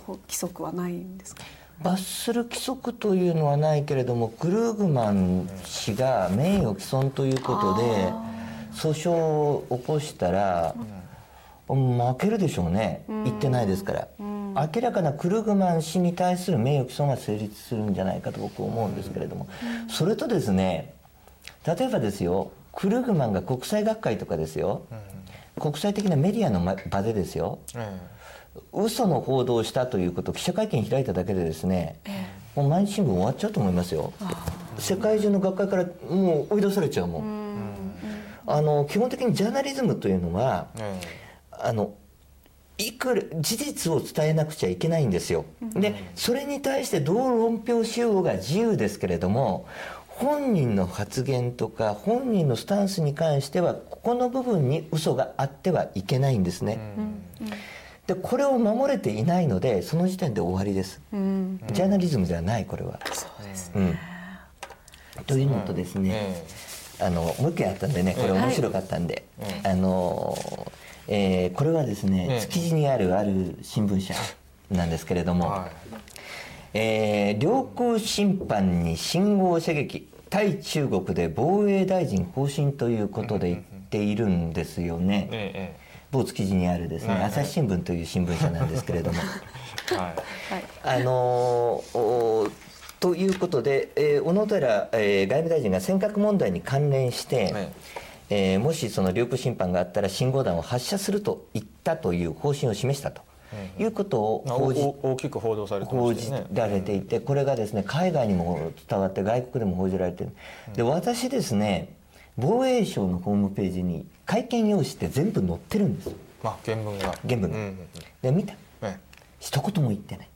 規則はないんですか？罰する規則というのはないけれどもクルーグマン氏が名誉毀損ということで訴訟を起こしたら、負けるでしょうね。言ってないですから、明らかなクルーグマン氏に対する名誉毀損が成立するんじゃないかと僕は思うんですけれども、それとですね例えばですよクルーグマンが国際学会とかですよ、国際的なメディアの場でですよ。え嘘の報道をしたということを記者会見開いただけでですね、もう毎日新聞終わっちゃうと思いますよ。世界中の学会からもう追い出されちゃうもん、あの基本的にジャーナリズムというのはえ。あのいくら事実を伝えなくちゃいけないんですよ。でそれに対してどう論評しようが自由ですけれども本人の発言とか本人のスタンスに関してはここの部分に嘘があってはいけないんですね、でこれを守れていないのでその時点で終わりです、うん。ジャーナリズムではないこれは、そうですうん、というのとですね、えあのもう一件あったんでねこれ面白かったんで、えあの、えーこれはですね、ええ。築地にあるある新聞社なんですけれども、はえー領空侵犯に信号射撃対中国で防衛大臣方針ということで言っているんですよね、いええ某築地にあるですね、ええ朝日新聞という新聞社なんですけれども。えはい。はいあのーおということで、えー小野寺、えー外務大臣が尖閣問題に関連して、ええーもしその領空侵犯があったら信号弾を発射すると言ったという方針を示したということをまあ報じ大きく報道されてま報じ。られていてこれがですね海外にも伝わって外国でも報じられてる。で私ですね防衛省のホームページに会見用紙って全部載ってるんですまあ原文が。原文が。うんうんうん。で見た。え。一言も言ってない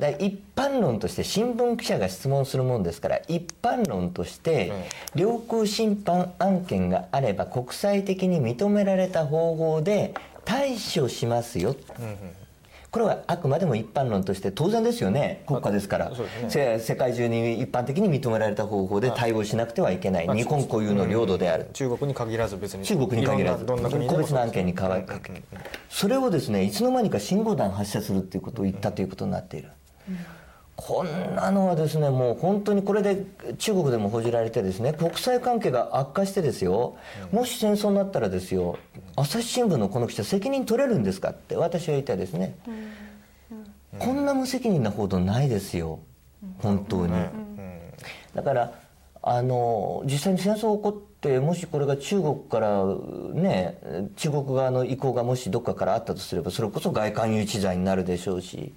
だ一般論として新聞記者が質問するもんですから一般論としてえ領空侵犯案件があれば国際的に認められた方法で対処しますよ。うんうん。これはあくまでも一般論として当然ですよね。国家ですから。ね。せ世界中に一般的に認められた方法で対応しなくてはいけない。まあ日本固有の領土である。中国に限らず別に。中国に限らず。個別の案件に変わりかけそれをですねいつの間にか信号弾発射するっていうことを言ったということになっている、こんなのはですねもう本当にこれで中国でも報じられてですね国際関係が悪化してですよ。もし戦争になったらですよ朝日新聞のこの記者責任取れるんですかって私は言いたいですね、こんな無責任な報道ないですよ。本当に、うん。だからあの実際に戦争起こってもしこれが中国からね中国側の意向がもしどっかからあったとすればそれこそ外観誘致罪になるでしょうし、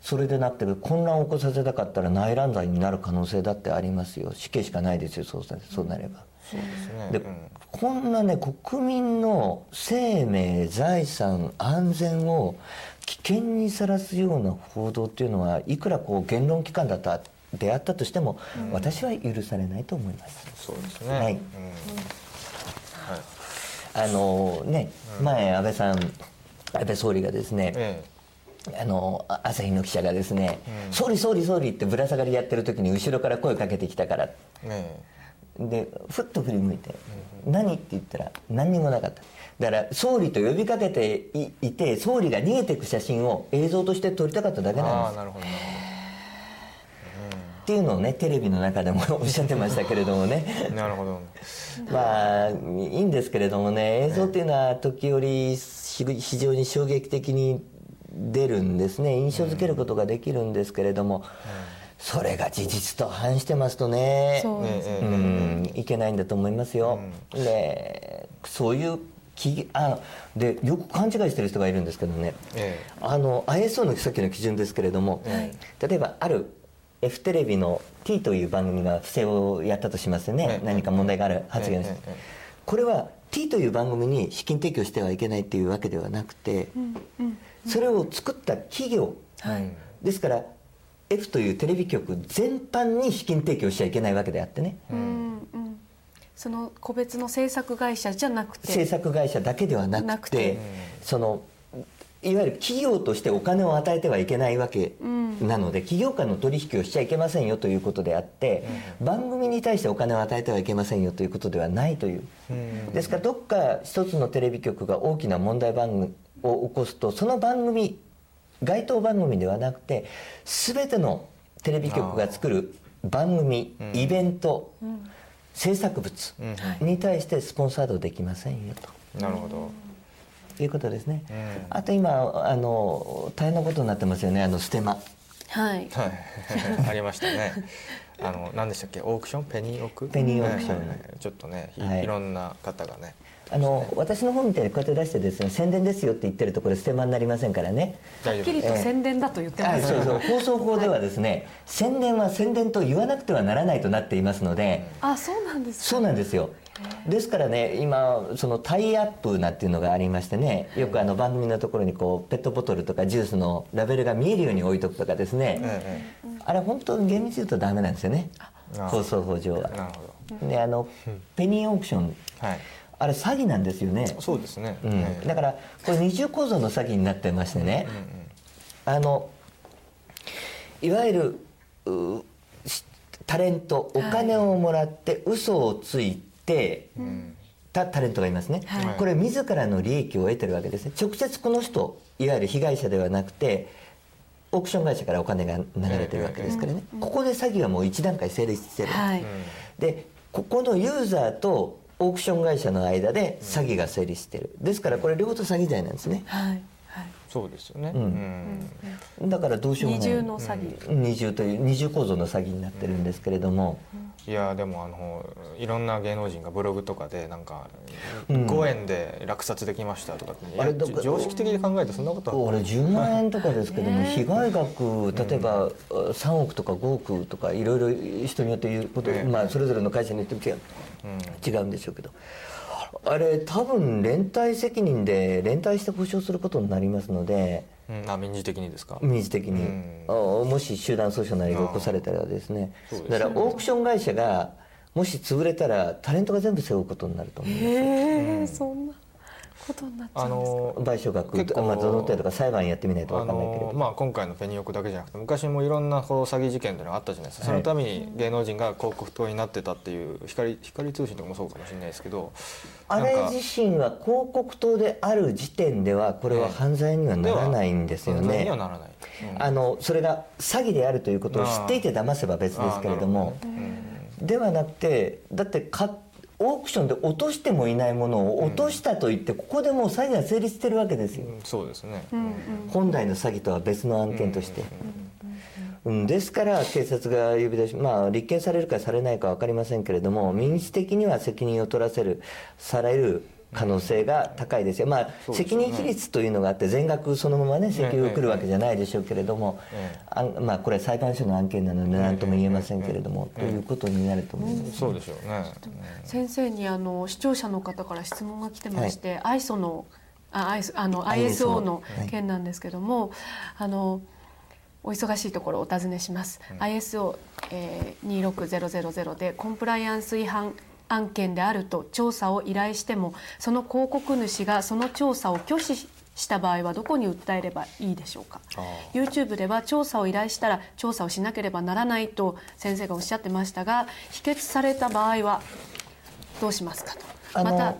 それでなってる混乱を起こさせたかったら内乱罪になる可能性だってありますよ。死刑しかないですよそうさそうなれば。そうですね。で、うん。こんなね国民の生命財産安全を危険にさらすような報道っていうのはいくらこう言論機関だったであったとしても、私は許されないと思います。そうですね。はい。あのね、前安倍さん安倍総理がですね、えあのあ朝日の記者がですね「総理総理総理」ってぶら下がりやってる時に後ろから声かけてきたから。ええ。でふっと振り向いて「何?」って言ったら何にもなかった。だから総理と呼びかけていいて総理が逃げていく写真を映像として撮りたかっただけなんです。あなるほどなるっていうのをねテレビの中でも おっしゃってましたけれどもね。なるほど。まあいいんですけれどもね映像っていうのは時折し非常に衝撃的に出るんですね。印象づけることができるんですけれども、それが事実と反してますとね。そうですね。ええうん。いけないんだと思いますよ。でそういうきあでよく勘違いしてる人がいるんですけどね、えあの ISO のさっきの基準ですけれども、例えばある F テレビの T という番組が不正をやったとしますよね、ええ。何か問題がある発言をして、ええええこれは T という番組に資金提供してはいけないっていうわけではなくて、それを作った企業、はい。ですから F というテレビ局全般に資金提供しちゃいけないわけであってね、うんうん。その個別の制作会社じゃなくて。制作会社だけではなくてなくて。そのいわゆる企業としてお金を与えてはいけないわけなので、企業間の取引をしちゃいけませんよということであって、番組に対してお金を与えてはいけませんよということではないという、うん。ですからどっか一つのテレビ局が大きな問題番組を起こすとその番組該当番組ではなくて全てのテレビ局が作る番組、イベント、制作物うん。に対してスポンサードできませんよなるほど。ということですね、うんあと今あの大変なことになってますよね。あのステマ。はい。はい。ありましたね。あの何でしたっけ？オークション？ペニーオーク？ペニーオークション。はいはいはいちょっとねい,、はい。ろんな方がね。あの私の本みたいにこうやって出してですね宣伝ですよって言ってるとこれステマになりませんからね。大丈夫はっきりと宣伝だと言ってあます。そうそう。放送法ではですね、宣伝は宣伝と言わなくてはならないとなっていますので、あそうなんですか？そうなんですよですからね今そのタイアップなんていうのがありましてねよくあの番組のところにこうペットボトルとかジュースのラベルが見えるように置いとくとかですね、えあれ本当に厳密に言うとダメなんですよね。あ放送法上は。えなるほであのペニーオークション。どはい。あれ詐欺なんですよね。そうですね、うん。ええ。だからこれ二重構造の詐欺になってましてね、あのいわゆるタレントお金をもらって嘘をついて、たタレントがいますね、はい。これ自らの利益を得てるわけですね。直接この人いわゆる被害者ではなくてオークション会社からお金が流れてるわけですからね、ここで詐欺はもう一段階成立してる、はい、でここのユーザーとオークション会社の間で詐欺が成立してる。ですからこれ両方と詐欺罪なんですね。はい。はい。そうですよね、ん。だからどうしようもない。二重の詐欺、二重という二重構造の詐欺になってるんですけれども、いやでもあのいろんな芸能人がブログとかでなんかうん。5円で落札できましたとかって、いやあれ常識的に考えてそんなことは。俺10万円とかですけども、被害額例えば3億とか5億とかいろいろ人によって言うこと、ええ。まあ、それぞれの会社によっても違う,、違うんでしょうけど。あれ多分連帯責任で連帯して保証することになりますので。うん、あ民事的にですか？民事的に、うん。あもし集団訴訟なりが起こされたらですね。ね。だからオークション会社がもし潰れたらタレントが全部背負うことになると思いますへえ、そんなことになっちゃあうんですか？の賠償額結構まあ、どの程度か裁判やってみないとあ分かんないけれど、のまあ、今回のペニオクだけじゃなくて昔もいろんなこう詐欺事件っていうのがあったじゃないですか、そのために芸能人が広告塔になってたっていう光光通信とかもそうかもしれないですけどあれ自身は広告塔である時点ではこれは犯罪にはならないんですよ犯罪にねはならない、うん。あのそれが詐欺であるということを知っていて騙せば別ですけれども。ではなくてだってかオークションで落としてもいないものを落としたと言ってここでもう詐欺が成立してるわけですよ。うん。そうですね、本来の詐欺とは別の案件として。うんですから警察が呼び出し、まあ、立件されるかされないか分かりませんけれども民事的には責任を取らせるされる可能性が高いですよ、まあ、責任比率というのがあって全額そのままね請求が来るわけじゃないでしょうけれども、ええあんまあ、これは裁判所の案件なので何とも言えませんけれども、ということになると思います。そうでしょうね、先生にあの視聴者の方から質問が来てまして、ISO のあ ISO あの ISO のはい。件なんですけども、あのお忙しいところお尋ねします。ISO、えー、26000でコンプライアンス違反案件であると調査を依頼してもその広告主がその調査を拒否した場合はどこに訴えればいいでしょうか。あ YouTube では調査を依頼したら調査をしなければならないと先生がおっしゃってましたが否決された場合はどうしますかとまた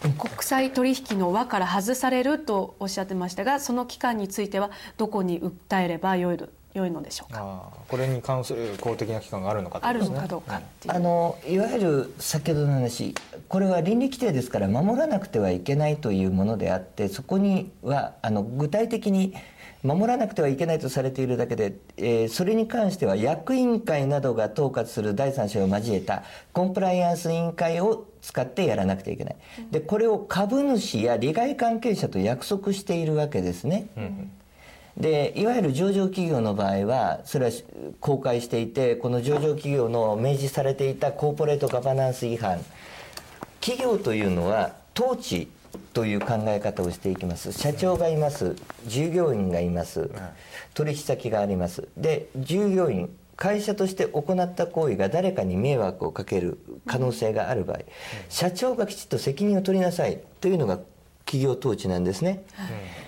国際取引の輪から外されるとおっしゃってましたがその期間についてはどこに訴えればよい良いのでしょうか？ああこれに関する公的な機関があるのかあことですね。るのかどうかっていう。あのいわゆる先ほどの話これは倫理規定ですから守らなくてはいけないというものであってそこにはあの具体的に守らなくてはいけないとされているだけで、えーそれに関しては役員会などが統括する第三者を交えたコンプライアンス委員会を使ってやらなくてはいけない。でこれを株主や利害関係者と約束しているわけですね。うんでいわゆる上場企業の場合はそれは公開していてこの上場企業の明示されていたコーポレートガバナンス違反。企業というのは統治という考え方をしていきます。社長がいます。従業員がいます。取引先があります。で従業員会社として行った行為が誰かに迷惑をかける可能性がある場合、社長がきちっと責任を取りなさいというのが企業統治なんですね、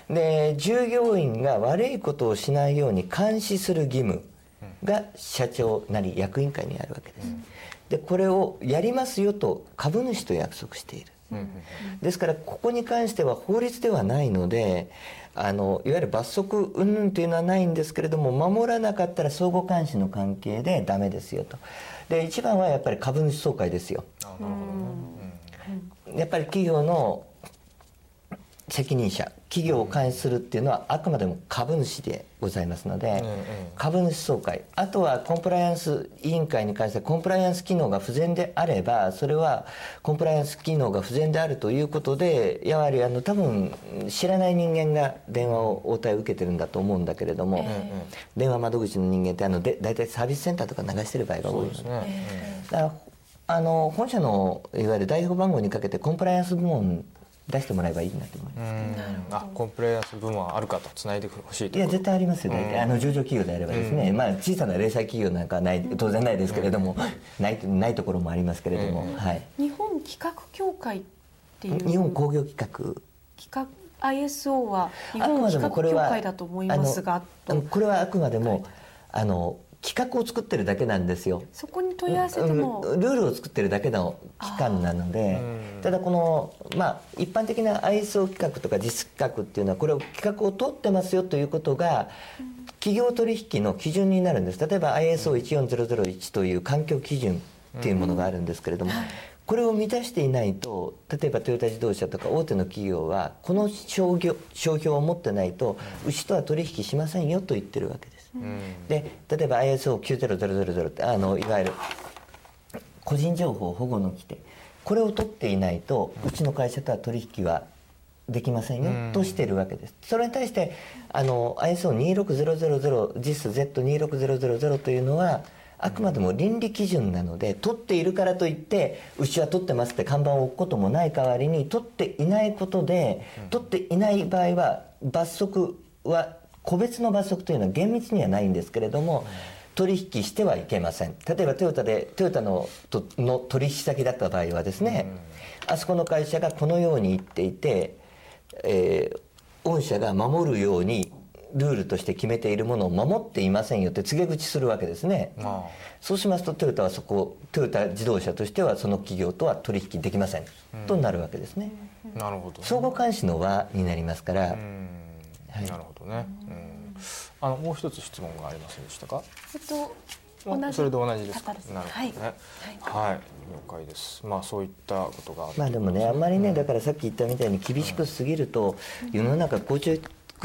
で従業員が悪いことをしないように監視する義務が社長なり役員会にあるわけです、でこれをやりますよと株主と約束している、ですからここに関しては法律ではないのであのいわゆる罰則云々というのはないんですけれども守らなかったら相互監視の関係でダメですよと。で一番はやっぱり株主総会ですよ。あなるほどね。やっぱり企業の責任者企業を監視するっていうのはあくまでも株主でございますので、ええ株主総会あとはコンプライアンス委員会に関してコンプライアンス機能が不全であればそれはコンプライアンス機能が不全であるということでやはりあの多分知らない人間が電話を応対を受けてるんだと思うんだけれども、電話窓口の人間ってあので大体サービスセンターとか流してる場合が多いので。ね、だからあの本社のいわゆる代表番号にかけてコンプライアンス部門出してもらえばいいなと思います。うん。あコンプライアンス部門あるかとつないでほしいといや絶対ありますよね、あの上場企業であればですね、まあ、小さな零細企業なんかはない当然ないですけれども、ないないところもありますけれども、はい、日本企画協会っていう。日本工業企画。企画 ISO は日本企画協もこれは会だと思いますがあのこれはあくまでもあの企画を作ってるだけなんですよ。そこに問い合わせても、うんルールを作ってるだけの機関なのでただこの、まあ、一般的な ISO 企画とか実企画っていうのはこれを企画を取ってますよということが企業取引の基準になるんです。例えば ISO14001 という環境基準っていうものがあるんですけれども、これを満たしていないと例えばトヨタ自動車とか大手の企業はこの商業商標を持ってないとうちとは取引しませんよと言ってるわけです。で例えば ISO90000 ってあのいわゆる個人情報保護の規定。これを取っていないとうちの会社とは取引はできませんよとしているわけです。それに対してあの ISO26000 JIS-Z26000 というのはあくまでも倫理基準なので取っているからといってうちは取ってますって看板を置くこともない代わりに取っていないことで取っていない場合は罰則は個別の罰則というのは厳密にはないんですけれども、取引してはいけません。例えばトヨタでトヨタのとの取引先だった場合はですね、あそこの会社がこのように言っていて、えー御社が守るようにルールとして決めているものを守っていませんよって告げ口するわけですね、あそうしますとトヨタはそこトヨタ自動車としてはその企業とは取引できません、となるわけですね。なるほど相互監視の輪になりますから、うんはい。なるほどね、うん、あのもう一つ質問がありませんでしたか？えっとあ同じそれで同じですか？方ですなるほどはい。ねはい、了解です。まあそういったことがまあでもねあんまりねだからさっき言ったみたいに厳しくすぎると世の中こう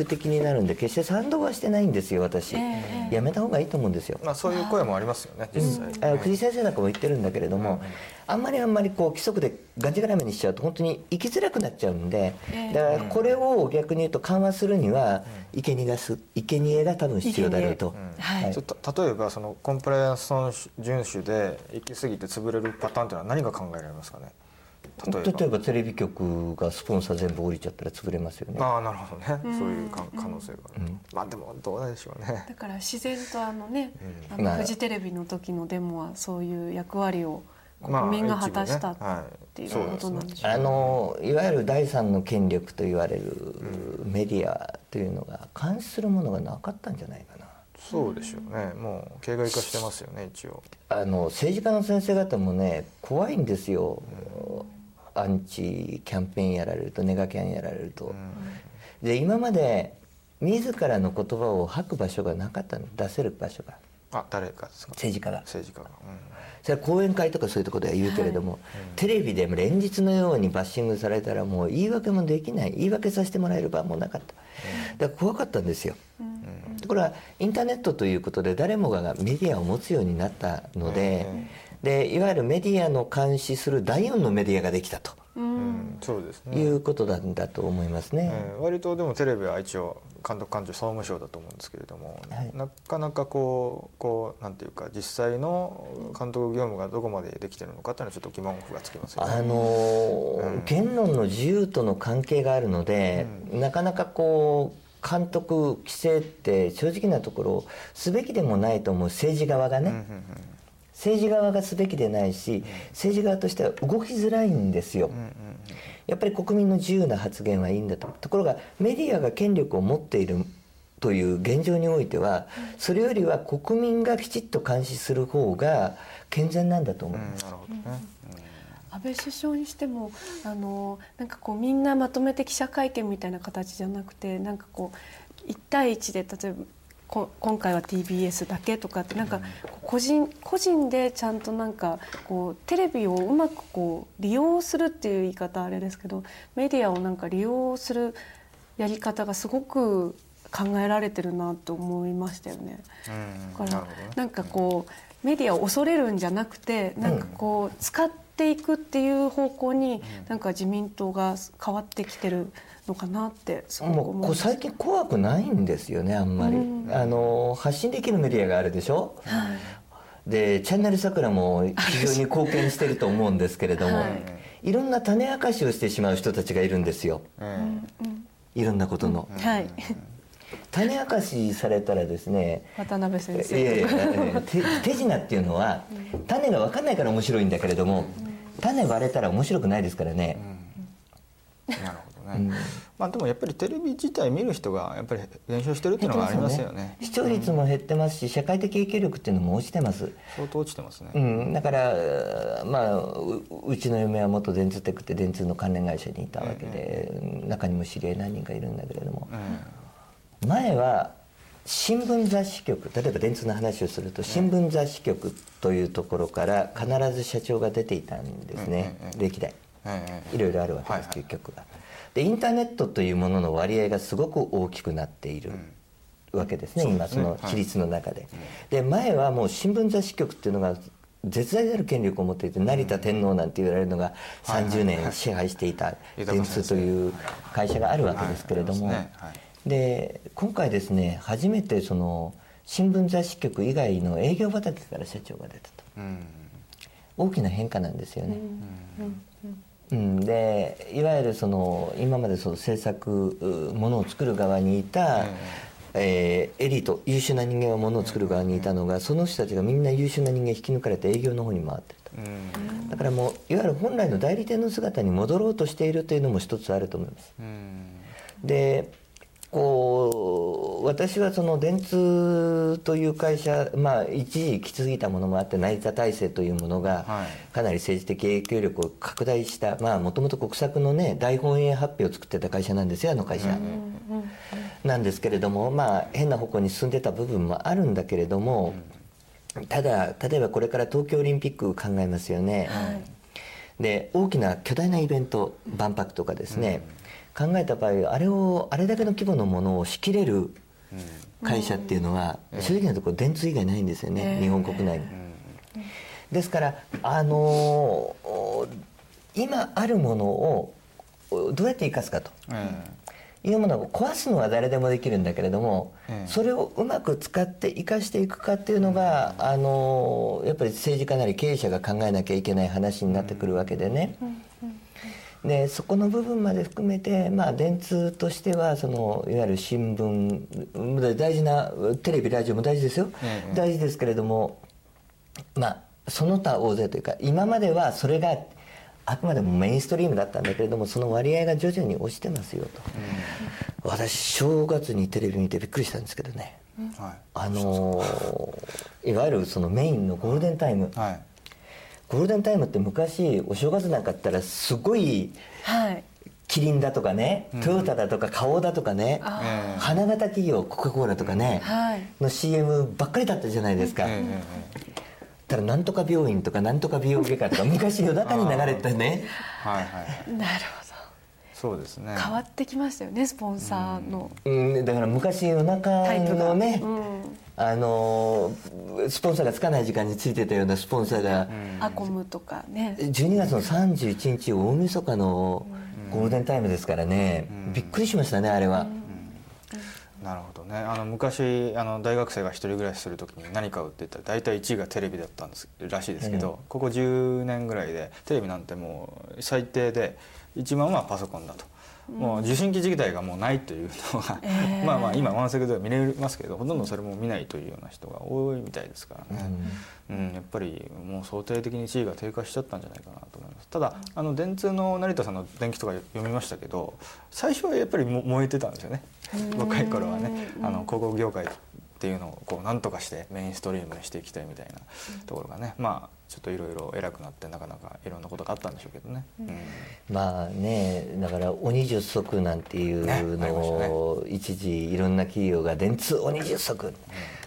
いうク的になるんで決して賛同はしてないんですよ私、ええやめた方がいいと思うんですよ。まあそういう声もありますよね実際、あの藤井先生なんかも言ってるんだけれども、あん。まりあんまりこう規則でがんじがらめにしちゃうと本当に生きづらくなっちゃうんで、ええ。だからこれを逆に言うと緩和するには生贄がす生贄が多分必要だろうと、はい。ちょっと例えばそのコンプライアンス遵守で行き過ぎて潰れるパターンというのは何が考えられますかね？例えば。例えばテレビ局がスポンサー全部降りちゃったら潰れますよね。ああなるほどね、そういうか可能性が。ある、まあでもどうなんでしょうね。だから自然とあのね、あのまあ。フジテレビの時のデモはそういう役割をまあ国民が果たしたっていうことなんでしょう,、あのいわゆる第三の権力と言われるメディアというのが監視するものがなかったんじゃないかな。そうでしょうね。もう形骸化してますよね一応。あの政治家の先生方もね怖いんですよ、アンチキャンペーンやられるとネガキャンやられると、で今まで自らの言葉を吐く場所がなかったの。出せる場所が。あ誰かですか？政治家が。政治家が、それは講演会とかそういうところでは言うけれども、テレビでも連日のようにバッシングされたらもう言い訳もできない。言い訳させてもらえる場もなかった。だから怖かったんですよ、ところがインターネットということで誰もがメディアを持つようになったので,、でいわゆるメディアの監視する第四のメディアができたと。うん。うんそうですね。いうことなんだと思いますね。えー割とでもテレビは一応監督官庁総務省だと思うんですけれども、はい。なかなかこうこうなんていうか実際の監督業務がどこまでできてるのかっていうのはちょっと疑問符がつきますよね。あのー言論の自由との関係があるので、なかなかこう監督規制って正直なところすべきでもないと思う政治側がね、うんうんうん政治側がすべきでないし政治側としては動きづらいんですよ、やっぱり国民の自由な発言はいいんだと。ところがメディアが権力を持っているという現状においてはそれよりは国民がきちっと監視する方が健全なんだと思います、なるほどね。安倍首相にしてもあのなんかこうみんなまとめて記者会見みたいな形じゃなくてなんかこう1対1で例えばこ今回は TBS だけとかってなんか個人個人でちゃんとなんかこうテレビをうまくこう利用するっていう言い方はあれですけどメディアをなんか利用するやり方がすごく考えられてるなと思いましたよね。うんだから。なんかこうメディアを恐れるんじゃなくてなんかこう使っていくっていう方向になんか自民党が変わってきてるのかなってすごくもう思います。こう最近怖くないんですよねあんまり、うん。あの発信できるメディアがあるでしょ、でチャンネル桜も非常に貢献してると思うんですけれども、はい。い、ろんな種明かしをしてしまう人たちがいるんですよ。うんいろんなことの、はい、種明かしされたらですね渡辺先いやいや生いや手手品っていうのは種が分かんないから面白いんだけれども種割れたら面白くないですからね、なるほどね。まあでもやっぱりテレビ自体見る人がやっぱり減少してるっていうのがありますよね。視聴率も減ってますし社会的影響力っていうのも落ちてます、相当落ちてますね。うん、だからまあううちの嫁は元電通テックって電通の関連会社にいたわけで、中にも知り合い何人かいるんだけれども、前は新聞雑誌局例えば電通の話をすると新聞雑誌局というところから必ず社長が出ていたんですね、歴代。ええ。いろいろあるわけです、はいはい。局がでインターネットというものの割合がすごく大きくなっているわけですね、今その比率の中で、で前はもう新聞雑誌局っていうのが絶大なる権力を持っていて成田天皇なんて言われるのが30年支配していた電通という会社があるわけですけれども、で今回ですね初めてその新聞雑誌局以外の営業畑から社長が出たと。うん。大きな変化なんですよね。うん、でいわゆるその今までその制作うものを作る側にいた、えーエリート優秀な人間がものを作る側にいたのがその人たちがみんな優秀な人間引き抜かれて営業の方に回ってるうん。とだからもういわゆる本来の代理店の姿に戻ろうとしているというのも一つあると思います。うん。でこう私はその電通という会社、まあ、一時き継ぎたものもあって成田体制というものがはい。かなり政治的影響力を拡大したもともと国策のね大本営発表を作ってた会社なんですよあの会社。なんですけれどもまあ変な方向に進んでた部分もあるんだけれども、ただ例えばこれから東京オリンピック考えますよね。で大きな巨大なイベント万博とかですね、考えた場合あれをあれだけの規模のものを仕切れる会社っていうのは正直なところ電通以外ないんですよね、ええ日本国内に。ですからあのー今あるものをどうやって生かすかと。えいうものを壊すのは誰でもできるんだけれども、ええそれをうまく使って生かしていくかっていうのが、あのやっぱり政治家なり経営者が考えなきゃいけない話になってくるわけでね。でそこの部分まで含めて、まあ、電通としてはそのいわゆる新聞大事なテレビラジオも大事ですよ、ええ大事ですけれどもまあその他大勢というか今まではそれがあくまでもメインストリームだったんだけれどもその割合が徐々に落ちてますよと、私正月にテレビ見てびっくりしたんですけどね、はい。あのーいわゆるそのメインのゴールデンタイム、はいゴールデンタイムって昔お正月なんかあったらすごいはい。キリンだとかね、トヨタだとか花王だとかね、花形企業コカ・コーラとかね、はい。の CM ばっかりだったじゃないですか、たらなんとか病院とかなんとか美容外科とか昔夜中に流れてたね。えはいはい。なるそうですね。変わってきましたよねスポンサーの。うん、だから昔夜中のね、うん。あのースポンサーがつかない時間についてたようなスポンサーが、アコムとかね。12月の31日大晦日のゴールデンタイムですからね、びっくりしましたねあれは、なるほどね。あの昔あの大学生が一人暮らしする時に何買うって言った。ら大体1位がテレビだったんですらしいですけど、ここ10年ぐらいでテレビなんてもう最低で一番はパソコンだと。もう受信機自体がもうないというのが、えー。まあまあ今ワンセグでは見れますけどほとんどそれも見ないというような人が多いみたいですからね、うん。やっぱりもう想定的に地位が低下しちゃったんじゃないかなと思います。ただあの電通の成田さんの伝記とか読みましたけど最初はやっぱりも燃えてたんですよね。若い頃はね。あの広告業界っていうのをこうなんとかしてメインストリームにしていきたいみたいなところがね。まあちょっといろいろ偉くなってなかなかいろんなことがあったんでしょうけどね、うん。まあねだから鬼十足なんていうのを一時いろんな企業が電通鬼十足。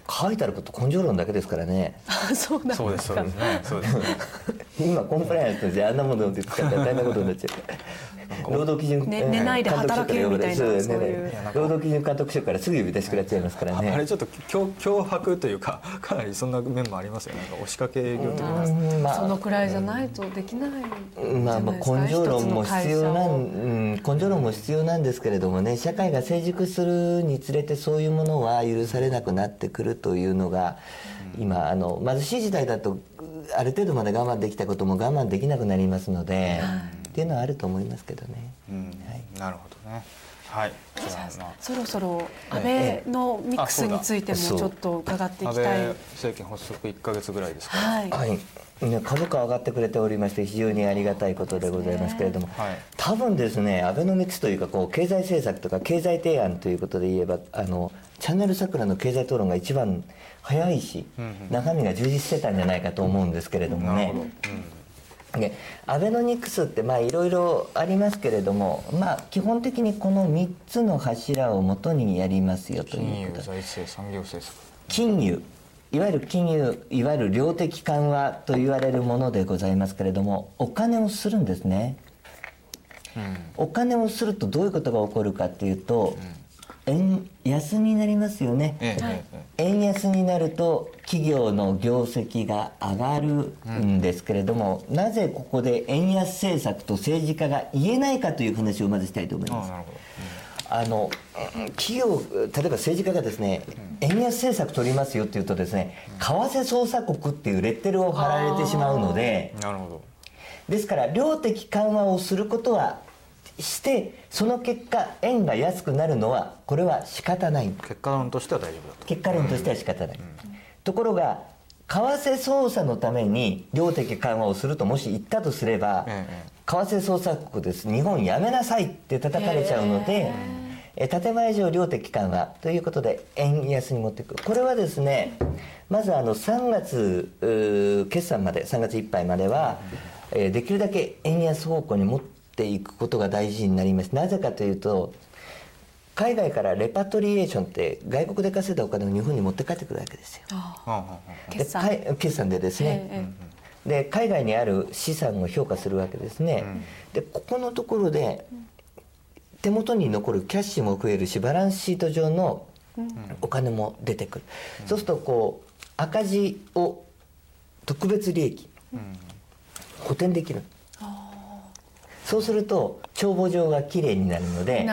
書いてあること根性論だけですからね。あそうなんですか。そうですそうですね。そうです。ね 今コンプライアンスとしてあんなものを使ったら大変なことになっちゃう労働基準ね寝ないで働けみたいな労働基準監督署からすぐ呼び出しくらっちゃいますからね。ああれちょっと脅脅迫というか かなりそんな面もありますよね。なんか押しかけ営業的なうんまあ。そのくらいじゃないとできないまあ、まゃないですか。あ根性論も必要なん、うん、根性論も必要なんですけれどもね社会が成熟するにつれてそういうものは許されなくなってくるというのが、今あの貧しい時代だとある程度まで我慢できたことも我慢できなくなりますので、っていうのはあると思いますけどね。うん。なるほどね。はい。じゃあまあ。そろそろ安倍のミックスについてもちょっと伺ってい安きたい。倍政権発足1か月ぐらいですかはい。はい。ね、株価上がってくれておりまして非常にありがたいことでございますけれども、はい。多分ですねアベノミクスというかこう経済政策とか経済提案ということで言えばあのチャンネル桜の経済討論が一番早いし、うんうん。中身が充実してたんじゃないかと思うんですけれどもね。なるほど、うんでアベノミクスってまあいろいろありますけれども、まあ、基本的にこの3つの柱をもとにやりますよと金融いうこと財政産業政策。金融。いわゆる金融いわゆる量的緩和と言われるものでございますけれどもお金をするんですね。お金をするとどういうことが起こるかっていうと、円安になりますよね、ええ。え円安になると企業の業績が上がるんですけれども、なぜここで円安政策と政治家が言えないかという話をまずしたいと思います。あの企業例えば政治家がですね円安政策取りますよって言うとですね為替操作国っていうレッテルを貼られてしまうのでなるほど。ですから量的緩和をすることはしてその結果円が安くなるのはこれは仕方ない。結果論としては大丈夫だと。結果論としては仕方ない、ところが為替操作のために量的緩和をするともし言ったとすれば、ええ為替操作国です。日本やめなさいって叩かれちゃうので、え建前上量的緩和ということで円安に持っていくこれはですねまずあの3月決算まで3月いっぱいまでは、えーできるだけ円安方向に持っていくことが大事になります。なぜかというと海外からレパトリエーションって外国で稼いだお金を日本に持って帰ってくるわけですよ。決算。決算でですね、えで海外にある資産を評価するわけですね、でここのところで手元に残るキャッシュも増えるしバランスシート上のお金も出てくる、そうするとこう赤字を特別利益補填できるそうすると帳簿上がきれいになるので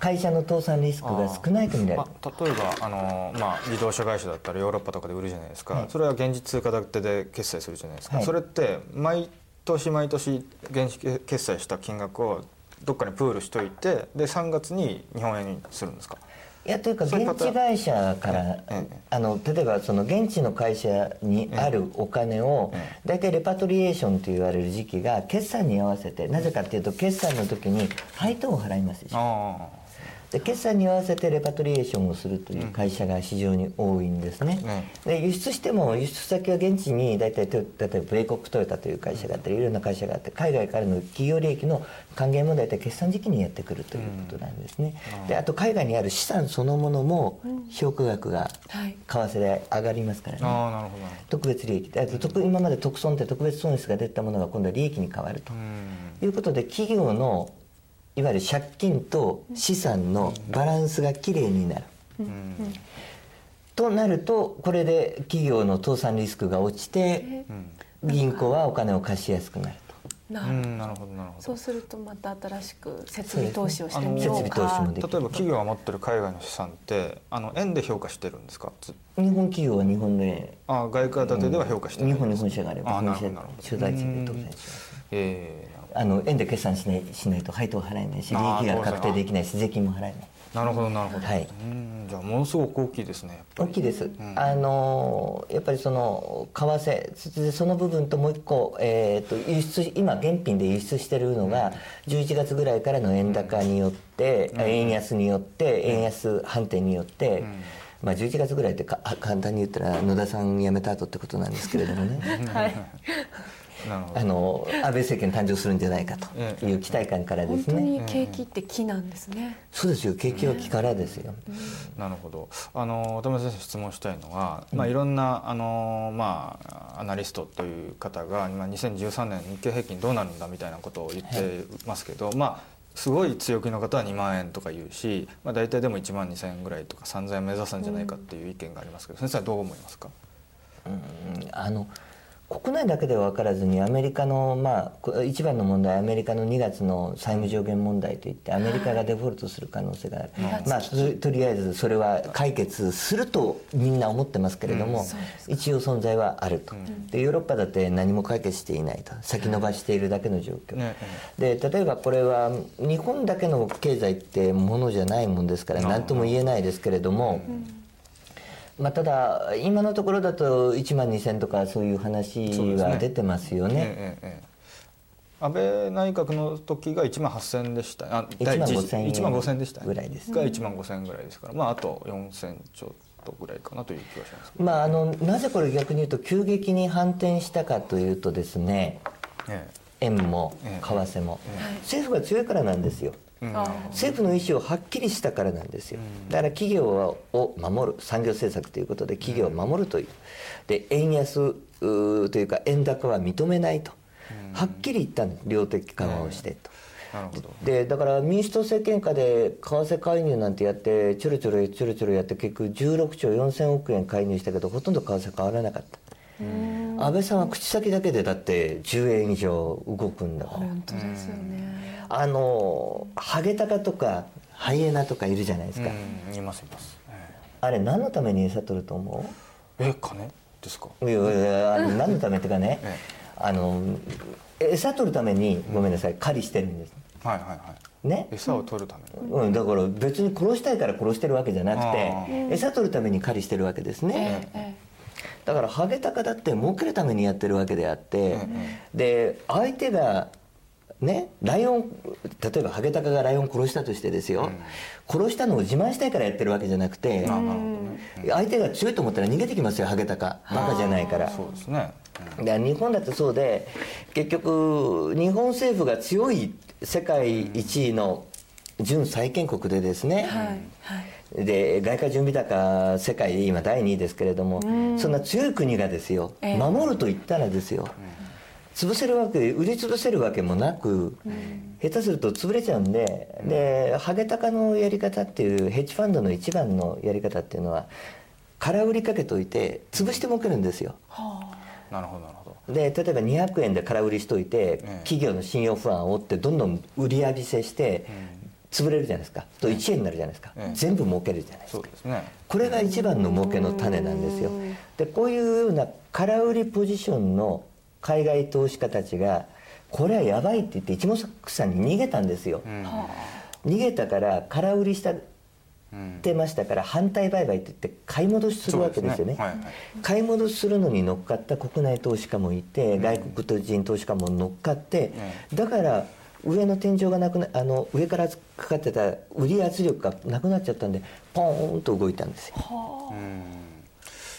会社の倒産リスクが少ないくなる。まあ、例えばあの、まあ、自動車会社だったらヨーロッパとかで売るじゃないですか、はい。それは現実通貨建てで決済するじゃないですか、はい。それって毎年毎年現地決済した金額をどっかにプールしといてで3月に日本円にするんですか？いやというか現地会社からええあの例えばその現地の会社にあるお金をえ大体レパトリエーションと言われる時期が決算に合わせてなぜかっていうと決算の時に配当を払いますでしょ。あで決算に合わせてレパトリエーションをするという会社が非常に多いんですね、ね。で輸出しても輸出先は現地に大体例えば米国トヨタという会社があったりいろんな会社があって海外からの企業利益の還元も大体決算時期にやってくるということなんですね、であと海外にある資産そのものも評価額がはい。為替で上がりますからね、あなるほど特別利益であと特今まで特損って特別損失が出たものが今度は利益に変わるということで企業のいわゆる借金と資産のバランスがきれいになる。うんとなるとこれで企業の倒産リスクが落ちて銀行はお金を貸しやすくなるうなるんなるほどなるほど。そうするとまた新しく設備投資をしてみ設備ようか。投資もできる。例えば企業が持ってる海外の資産ってあの円で評価してるんですか？日本企業は日本であ外貨建てでは評価してない日本に本社があればあな本社地で当選します。ええあの円で決算しないしないと配当払えないし利益が確定できないし税金も払えない。なるほどなるほど、はい。うんじゃあものすごく大きいですねやっぱり。大きいです、ん。あのやっぱりその為替その部分ともう一個、えー、と輸出今現品で輸出してるのが11月ぐらいからの円高によって、円安によって円安反転によって、まあ、11月ぐらいってかあ簡単に言ったら野田さん辞めた後ってことなんですけれどもね。はいあの安倍政権誕生するんじゃないかという期待感からで本当すね、に景気って木なんですね。そうですよ。景気は気からですよ、なるほど。あの渡辺先生質問したいのは、まあ、いろんなあの、まあ、アナリストという方が今2013年日経平均どうなるんだみたいなことを言ってますけど、まあすごい強気の方は2万円とか言うし、まあ、大体でも1万2千円ぐらいとか3千円目指すんじゃないかっていう意見がありますけど、先生はどう思いますか？うんあの国内だけでは分からずにアメリカの、まあこ、一番の問題はアメリカの2月の債務上限問題といってアメリカがデフォルトする可能性がある、まあ、ととりあえずそれは解決するとみんな思ってますけれども、そうです一応存在はあると、でヨーロッパだって何も解決していないと先延ばしているだけの状況、ね。で例えばこれは日本だけの経済ってものじゃないもんですから何とも言えないですけれども、まあ、ただ今のところだと1万2000とかそういう話は出てますよね。ええええええ。安倍内閣の時が1万8000でした。あ1万第一5000円1万5000でしたぐらいですが1万5000ぐらいですから。まああと4000ちょっとぐらいかなという気がしますまあ、あのなぜこれ逆に言うと急激に反転したかというとですねえ円もええ。為替も、政府が強いからなんですよ政府の意思をはっきりしたからなんですよ。だから企業を守る産業政策ということで企業を守るという。で円安というか円高は認めないと。はっきり言ったんです量的緩和をしてと。でだから民主党政権下で為替介入なんてやってちょろちょろちょろちょろやって結局16兆4000億円介入したけどほとんど為替変わらなかった。安倍さんは口先だけでだって10円以上動くんだから。本当ですよねあのハゲタカとかハイエナとかいるじゃないですか、うんいますいます。えあれ何のために餌取ると思ええ金ですか？ういやいや何のためってかねえあの餌取るためにごめんなさい狩りしてるんです。はいはいはい。ね？餌を取るために？うん、だから別に殺したいから殺してるわけじゃなくあて餌取るために狩りしてるわけですね、えだからハゲタカだって儲けるためにやってるわけであって、で相手がねライオン例えばハゲタカがライオン殺したとしてですよ、殺したのを自慢したいからやってるわけじゃなくて、相手が強いと思ったら逃げてきますよハゲタカ。バカじゃないから。そうですね。で日本だってそうで結局日本政府が強い世界一位の準債権国でですね、はいはい。で外貨準備高世界で今第2位ですけれどもそんな強い国がですよええ。守ると言ったらですよ潰せるわけ売り潰せるわけもなく、下手すると潰れちゃうんで、でハゲタカのやり方っていうヘッジファンドの一番のやり方っていうのは空売りかけといて潰して儲けるんですよ。なるほどなるほど。で例えば200円で空売りしといて、ええ。企業の信用不安を負ってどんどん売り浴びせして、潰れるじゃないですか。と1円になるじゃないですか、ええ。全部儲けるじゃないですか。そうですね。これが一番の儲けの種なんですよ。でこういうような空売りポジションの海外投資家たちがこれはやばいって言って一目散に逃げたんですよ、うん。逃げたから空売りしたっうんてましたから反対売買って言って買い戻しするわけですよね。はいはい。買い戻しするのに乗っかった国内投資家もいて、外国人投資家も乗っかって、だから上の天井がなくなあの上からかかってた売り圧力がなくなっちゃったんでポーンと動いたんですよ。うん。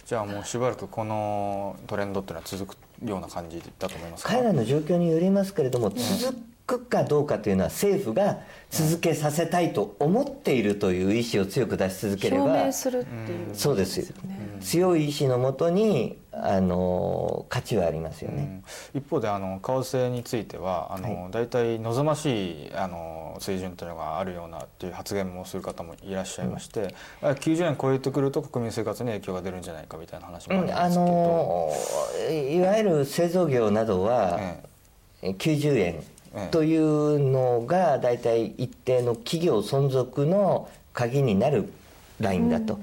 じゃあもうしばらくこのトレンドっていうのは続くような感じだと思いますか？海外の状況によりますけれども続くかどうかというのは政府が続けさせたいと思っているという意思を強く出し続ければ表明するっていう、そうですよ。ね強い意志のもとにあの価値はありますよね。うん。一方であの為替についてはあの、は大体望ましいあの水準というのがあるようなっていう発言もする方もいらっしゃいまして、あ90円超えてくると国民生活に影響が出るんじゃないかみたいな話もあるんですけあど、のいわゆる製造業などはえ90円というのが大体一定の企業存続の鍵になるラインだと。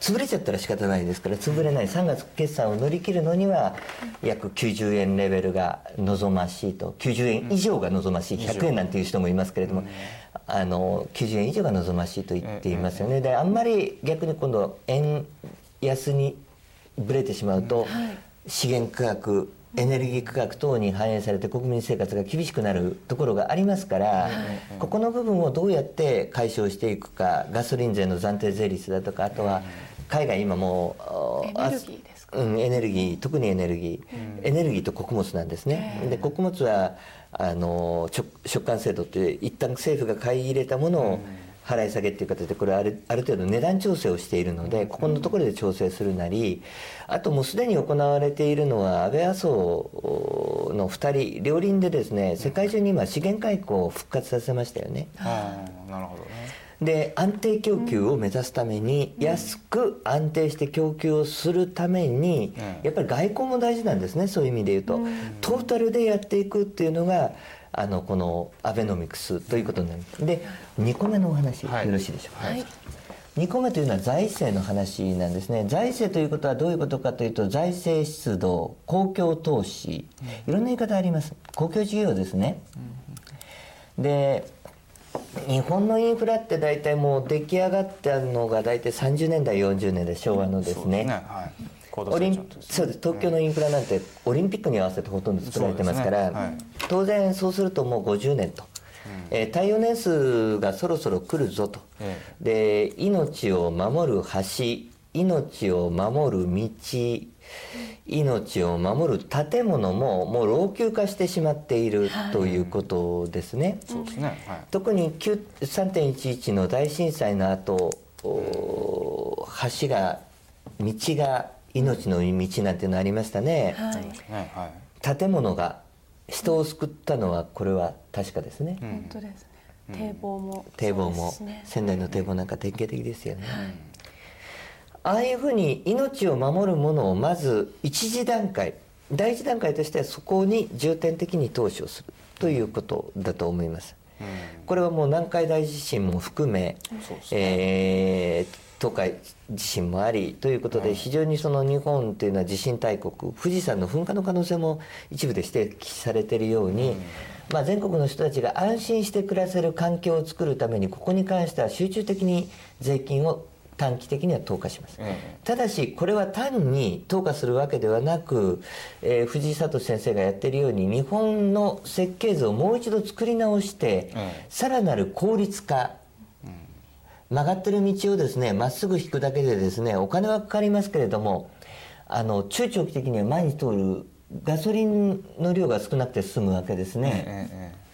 潰れちゃったら仕方ないですから潰れない。3月決算を乗り切るのには約90円レベルが望ましいと。90円以上が望ましい。100円なんていう人もいますけれども、あの90円以上が望ましいと言っていますよね。であんまり逆に今度円安にぶれてしまうと、資源価格エネルギー価格等に反映されて国民生活が厳しくなるところがありますから、ここの部分をどうやって解消していくかガソリン税の暫定税率だとかあとは海外今もうエネルギーですか？うん、エネルギー特にエネルギー、エネルギーと穀物なんですね、で穀物はあの食食感制度って一旦政府が買い入れたものを払い下げっていう形でこれはあるある程度値段調整をしているのでここのところで調整するなりあともうすでに行われているのは安倍麻生の2人両輪でですね世界中に今資源開口を復活させましたよね。なるほどね。で安定供給を目指すために、安く安定して供給をするために、うん。やっぱり外交も大事なんですねそういう意味で言うと、トータルでやっていくっていうのがあのこのアベノミクスということになりますで2個目のお話、はい。よろしいでしょうか、はい。2個目というのは財政の話なんですね。財政ということはどういうことかというと財政出動公共投資。いろんな言い方あります。公共事業ですね、で日本のインフラって大体もう出来上がったのが大体30年代40年代昭和のですね。はい。高度オリンそうです。東京のインフラなんてオリンピックに合わせてほとんど作られてますからねはい。当然そうするともう50年と、えー耐用年数がそろそろ来るぞと、えで命を守る橋命を守る道命を守る建物ももう老朽化してしまっているということですね。そうですね。はい。特に9 3.11の大震災の後お橋が道が命の道なんていうのありましたね、はい。ねはい建物が人を救ったのはこれは確かですね、本当ですね。堤防も堤防もそうですね。仙台の堤防なんか典型的ですよね、ああいうふうに命を守るものをまず一次段階第一段階としてはそこに重点的に投資をするということだと思います、これはもう南海大地震も含め、そうですえー東海地震もありということで非常にその日本というのは地震大国富士山の噴火の可能性も一部で指摘されているように、まあ、全国の人たちが安心して暮らせる環境を作るためにここに関しては集中的に税金を短期的には投下します、ええただしこれは単に投下するわけではなく、えー藤井聡先生がやっているように日本の設計図をもう一度作り直して、ええさらなる効率化曲がってる道をですねまっすぐ引くだけでですねお金はかかりますけれどもあの中長期的には前に通るガソリンの量が少なくて済むわけですね。えええ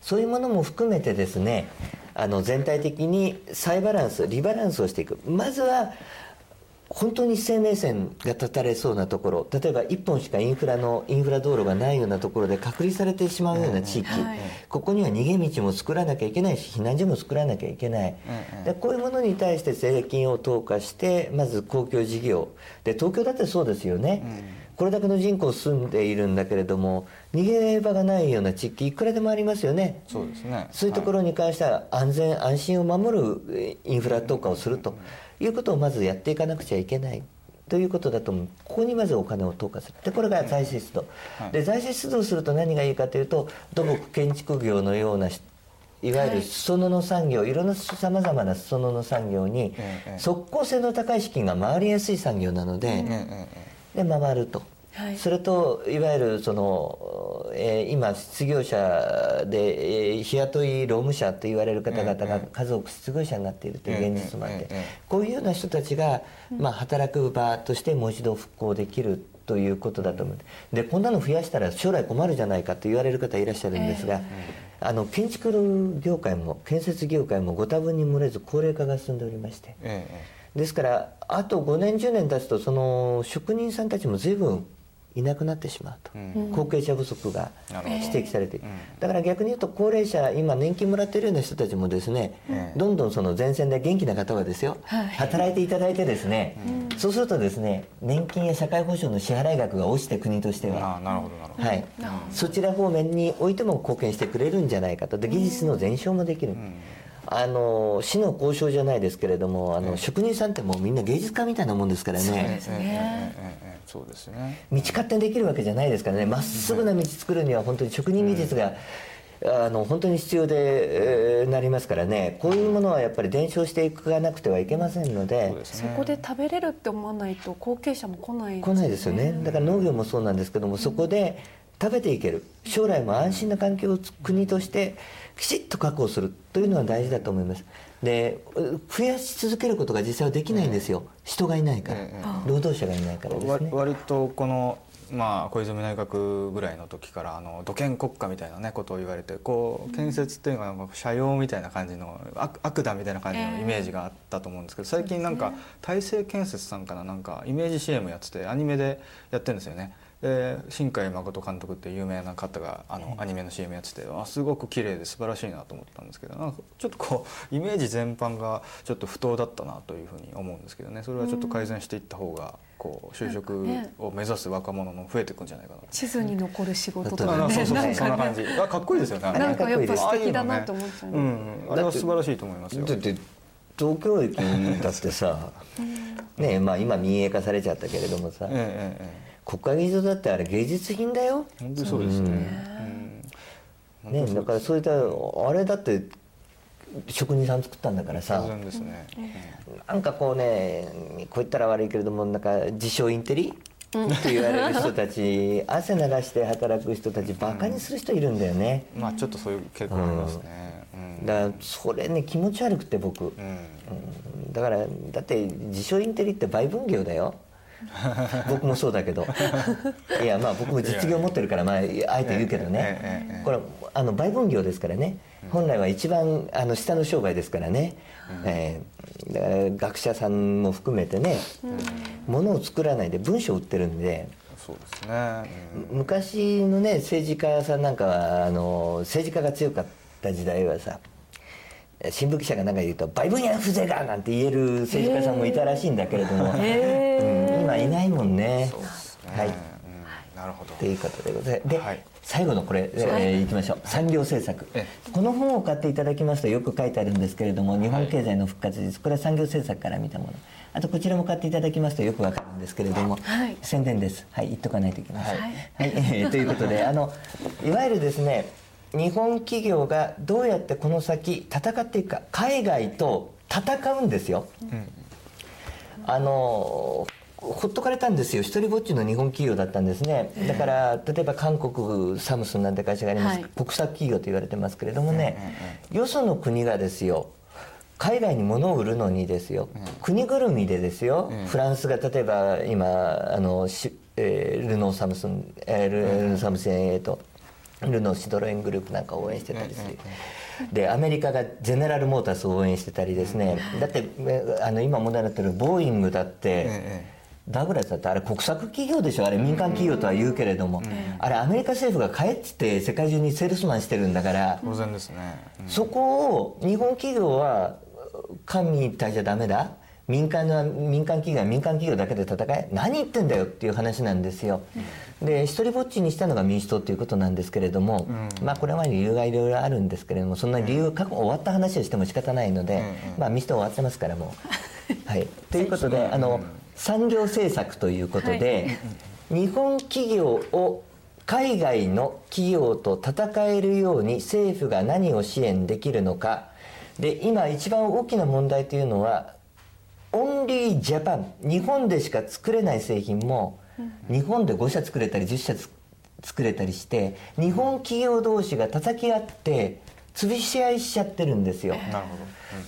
そういうものも含めてですねあの全体的に再バランスリバランスをしていくまずは本当に生命線が断たれそうなところ例えば1本しかインフラのインフラ道路がないようなところで隔離されてしまうような地域、はい。ここには逃げ道も作らなきゃいけないし避難所も作らなきゃいけない、でこういうものに対して税金を投下してまず公共事業。で東京だってそうですよね、これだけの人口住んでいるんだけれども逃げ場がないような地域いくらでもありますよね。そうですね。そういうところに関しては安全安心を守るえーインフラ投下をするということをまずやっていかなくちゃいけない。ということだと思う。ここにまずお金を投下する。でこれが財政出動、で財政出動すると何がいいかというと土木建築業のようなしいわゆる裾野の産業、い、ろんなさまざまな裾野の産業にええ即効性の高い資金が回りやすい産業なので、で回ると、はい。それといわゆるその、えー今失業者で、えー日雇い労務者と言われる方々が数多く失業者になっているという現実もあって、ええええこういうような人たちが、まあ、働く場としてもう一度復興できるということだと思うでこんなの増やしたら将来困るじゃないかと言われる方いらっしゃるんですが、あの建築業界も建設業界もご多分に漏れず高齢化が進んでおりまして。ええですからあと5年10年経つとその職人さんたちも随分いなくなってしまうと、うん。後継者不足が指摘されている、うん。だから逆に言うと高齢者今年金もらっているような人たちもですね、ええどんどんその前線で元気な方はですよ、はい。働いていただいてですね、そうするとですね年金や社会保障の支払い額が落ちて国としては、そちら方面においても貢献してくれるんじゃないかとで技術の伝承もできる、あの市の交渉じゃないですけれどもあの、職人さんってもうみんな芸術家みたいなもんですからそうでねそうですね。道勝手にできるわけじゃないですからね。まっすぐな道作るには本当に職人技術が、あの本当に必要で、えー、なりますからね。こういうものはやっぱり伝承していかなくてはいけませんので、ね、そこで食べれるって思わないと後継者も来ない、ね、来ないですよね。だから農業もそうなんですけども、うん、そこで食べていける。将来も安心な環境を国としてきちっと確保するというのは大事だと思います。で増やし続けることが実際はできないんですよ、人がいないから、え労働者がいないからですね。わ割とこのまあ小泉内閣ぐらいの時からあの土建国家みたいなねことを言われてこう建設っていうのがなんか社用みたいな感じの悪悪だみたいな感じのイメージがあったと思うんですけど最近なんか大成建設さんからなんかイメージ CM やっててアニメでやってるんですよね。で新海誠監督っていう有名な方があのアニメの CM やっててあすごく綺麗で素晴らしいなと思ったんですけどなんかちょっとこう イメージ全般がちょっと不当だったなというふうに思うんですけどね。それはちょっと改善していった方がこう就職を目指す若者も増えていくんじゃないかなと。地図に残る仕事とだかね。あそうそうそうなんかそんな感じ。あかっこいいですよね。なんかやっぱ素敵だなと思っちゃう。う、ん、あれは素晴らしいと思いますよ。だって東京駅だってさねまあ今民営化されちゃったけれどもさ、えええええ国会議事堂だってあれ芸術品だよ、え本当にそうですね。うん。ね、だからそういったあれだって職人さん作ったんだからさ。当然ですね、なんかこうねこう言ったら悪いけれどもなんか自称インテリ？って言われる人たち 汗流して働く人たちバカにする人いるんだよね、うんまあちょっとそういう傾向ありますね。うん、だからそれね気持ち悪くて僕、うん。うん。だからだって自称インテリって売分業だよ 僕もそうだけど。いやまあ僕も実業持ってるからまああえて言うけどね。ええええええ。これあの売分業ですからね。本来は一番あの下の商売ですからね、えーだから学者さんも含めてね物を作らないで文章を売ってるんで。そうですね、うん。昔のね政治家さんなんかはあの政治家が強かった時代はさ新聞記者が何か言うと「売分や風情が!」なんて言える政治家さんもいたらしいんだけれども、うん今いないもんね。はいうん、なるほどということでございます。で、はい最後のこれ、えーいきましょう。産業政策え。この本を買っていただきますとよく書いてあるんですけれども、日本経済の復活術。これは産業政策から見たもの。あとこちらも買っていただきますとよくわかるんですけれども、はい宣伝です。はい、言っとかないといけません。ははいい、えー ということで、あのいわゆるですね、日本企業がどうやってこの先戦っていくか、海外と戦うんですよ。あのほっとかれたんですよ。一人ぼっちの日本企業だったんですね。だから例えば韓国サムスンなんて会社があります、はい。国策企業と言われてますけれどもね、よその国がですよ。海外に物を売るのにですよ、国ぐるみでですよ、フランスが例えば今あのし、えールノーサムスン、えールルノーサムスンえーとルノーシドロエングループなんかを応援してたりする、でアメリカがゼネラルモータースを応援してたりですね、だってえあの今問題になってるボーイングだって、えダグラスだってあれ国策企業でしょあれ民間企業とは言うけれども、あれアメリカ政府が帰って世界中にセールスマンしてるんだから、当然ですね、うん。そこを日本企業は官民一体じゃダメだ。民間の民間企業は民間企業だけで戦え。何言ってんだよっていう話なんですよ。で一人ぼっちにしたのが民主党ということなんですけれども、まあこれまで理由がいろいろあるんですけれどもそんな理由過去終わった話をしても仕方ないので、まあ民主党終わってますからもう。はい、ということであの産業政策ということで、日本企業を海外の企業と戦えるように政府が何を支援できるのか。で今一番大きな問題というのはオンリージャパン日本でしか作れない製品も日本で5社作れたり10社つ作れたりして日本企業同士が叩き合って潰し合いしちゃってるんですよ。なるほ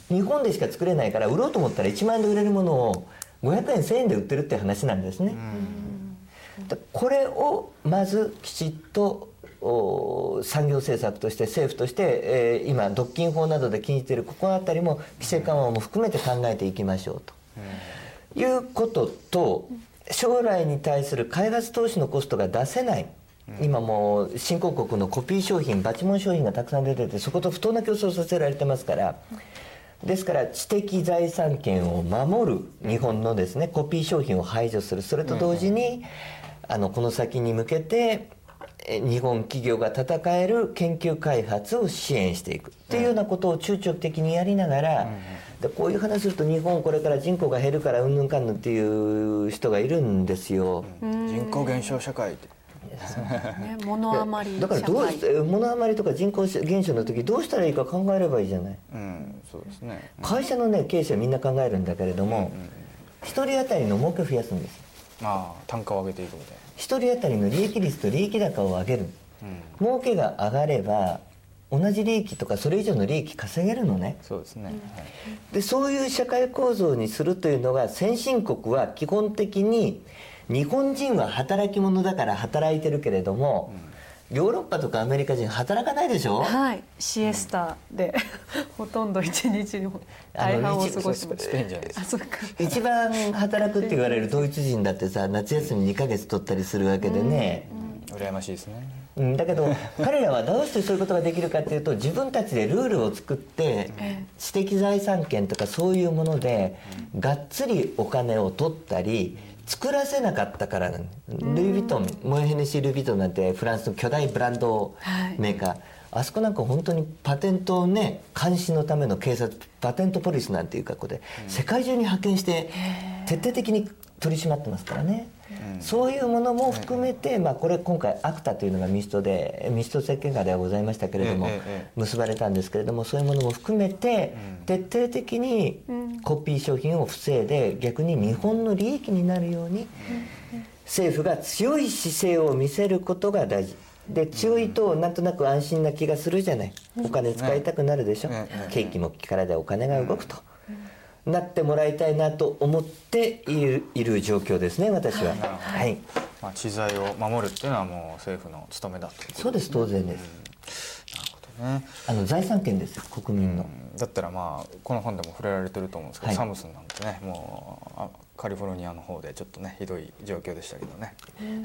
ど、日本でしか作れないから売ろうと思ったら1万円で売れるものを500円1000円で売ってるって話なんですね。だこれをまずきちっとお産業政策として政府として、えー今独禁法などで禁じているここあたりも規制緩和も含めて考えていきましょうと、いうことと将来に対する開発投資のコストが出せない。今もう新興国のコピー商品バチモン商品がたくさん出ててそこと不当な競争をさせられてますからですから知的財産権を守る日本のですねコピー商品を排除する。それと同時に、あのこの先に向けてえ日本企業が戦える研究開発を支援していく。っていうようなことを中長期的にやりながら、でこういう話すると日本これから人口が減るからうんぬんかんぬんっていう人がいるんですよ。人口減少社会ってね、物余りだからどう物余りとか人口減少の時どうしたらいいか考えればいいじゃない？うんそうですね。会社のね経営者みんな考えるんだけれども一人当たりの儲けを増やすんですまあ単価を上げていくみたい一人当たりの利益率と利益高を上げる。な、儲けが上がれば同じ利益とかそれ以上の利益稼げるのね。そうですね、はい。でそういう社会構造にするというのが先進国は基本的に日本人は働き者だから働いてるけれども、ヨーロッパとかアメリカ人働かないでしょ、はい。シエスタで ほとんど一日に大半を過ごします。スペインじゃないです。あそうか。一番働くって言われるドイツ人だってさ夏休み2ヶ月取ったりするわけでね、羨ましいですね。うん、だけど 彼らはどうしてそういうことができるかっていうと自分たちでルールを作ってえ知的財産権とかそういうものでがっつりお金を取ったり作らせなかったからルイ・ヴィトンモエヘネシー・ルイ・ヴィトンなんてフランスの巨大ブランドメーカー、あそこなんか本当にパテントをね監視のための警察パテントポリスなんていう格好で世界中に派遣して徹底的に取り締まってますからね。そういうものも含めて、まあ、これ今回アクタというのが民主党で民主党政権下ではございましたけれども、結ばれたんですけれどもそういうものも含めて、徹底的にコピー商品を防いで逆に日本の利益になるように、政府が強い姿勢を見せることが大事。で強いとなんとなく安心な気がするじゃない。お金使いたくなるでしょ、ええ景気も力でお金が動くと、なってもらいたいなと思っているいる状況ですね私は。はい。まあ、知財を守るっていうのはもう政府の務めだということそうです当然です。なるほどね。あの財産権ですよ国民の。うんだったらまあこの本でも触れられてると思うんですけど、はい。サムスンなんてねもうあカリフォルニアの方でちょっとねひどい状況でしたけどね。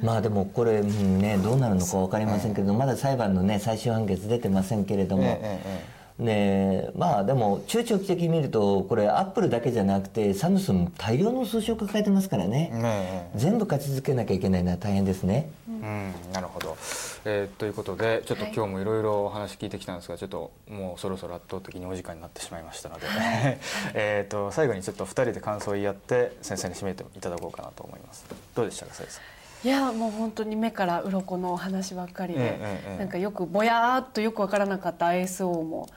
まあでもこれ、うんね、どうなるのか分かりませんけど、まだ裁判のね最終判決出てませんけれども、ええええねまあでも中長期的に見るとこれアップルだけじゃなくてサムスン大量の訴訟を抱えてますからね、全部勝ち続けなきゃいけないのは大変ですね。うん、なるほど、えーということでちょっと今日もいろいろお話聞いてきたんですが、ちょっともうそろそろ圧倒的にお時間になってしまいましたので、えーと最後にちょっと2人で感想を言い合って先生に締めていただこうかなと思います。どうでしたか先生？いやもう本当に目から鱗のお話ばっかりで、ええええ。なんかよくぼやーっとよくわからなかった ISO も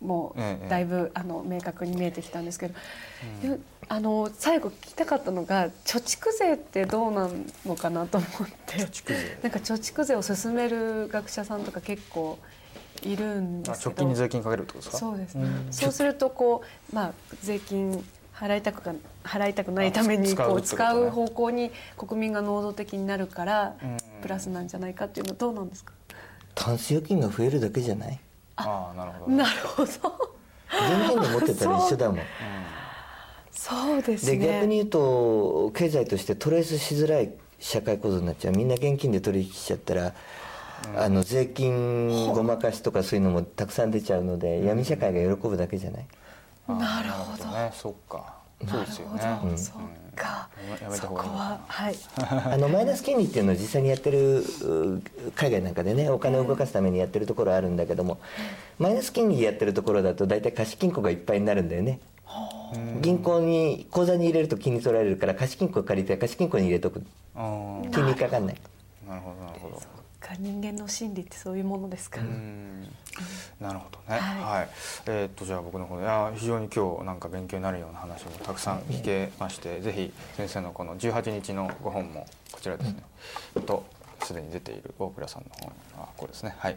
もだいぶ、あの明確に見えてきたんですけど、よあの最後聞きたかったのが貯蓄税ってどうなのかなと思って。貯蓄税。なんか貯蓄税を進める学者さんとか結構いるんであすけど。直近に税金かけるってことですか？そうです、ん。そうするとこうまあ税金払いたくか払いたくないためにあ使うこう使う方向に国民が能動的になるからうん。プラスなんじゃないかっていうのはどうなんですか？タンス預金が増えるだけじゃない？ああなるほど。なるほど。現金で持ってたら一緒だもん。そうですでね逆に言うと経済としてトレースしづらい社会構造になっちゃう。みんな現金で取引しちゃったら、あの税金ごまかしとかそういうのもたくさん出ちゃうので、闇社会が喜ぶだけじゃない？なるほどね。そっかそうですよね。そっか。そこははい。あのマイナス金利っていうのを実際にやってるう海外なんかでねお金を動かすためにやってるところあるんだけども、マイナス金利やってるところだと大体貸金庫がいっぱいになるんだよね。銀行に口座に入れると金利取られるから貸金庫借りて貸金庫に入れとく。金利かかんない。なるほどなるほどか人間の心理ってそういうものですか、うんなるほどね。は。はいいえーっとじゃあ僕の方でいや非常に今日なんか勉強になるような話もたくさん聞けまして、ぜひ先生のこの18日のご本もこちらですね。とすでに出ている大倉さんの本あこれですね。はい。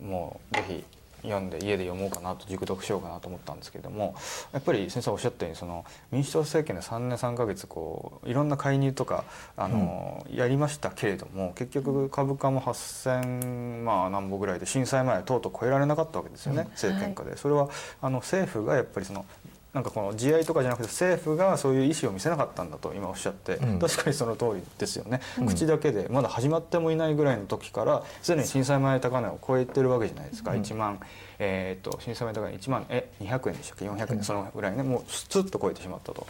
もうぜひ読んで家で読もうかなと熟読しようかなと思ったんですけれどもやっぱり先生おっしゃったようにその民主党政権で3年3ヶ月こういろんな介入とかあの、やりましたけれども結局株価も8,000まあ何歩ぐらいで震災前はとうとう超えられなかったわけですよね、政権下で。それはあの政府がやっぱりそのなんかこの自愛とかじゃなくて政府がそういう意思を見せなかったんだと今おっしゃって、うん。確かにその通りですよね、口だけでまだ始まってもいないぐらいの時からすでに震災前高値を超えてるわけじゃないですか、1万、えー、と震災前高値1万え200円でしたっけ？400円、そのぐらいね。もうスツッと超えてしまったと。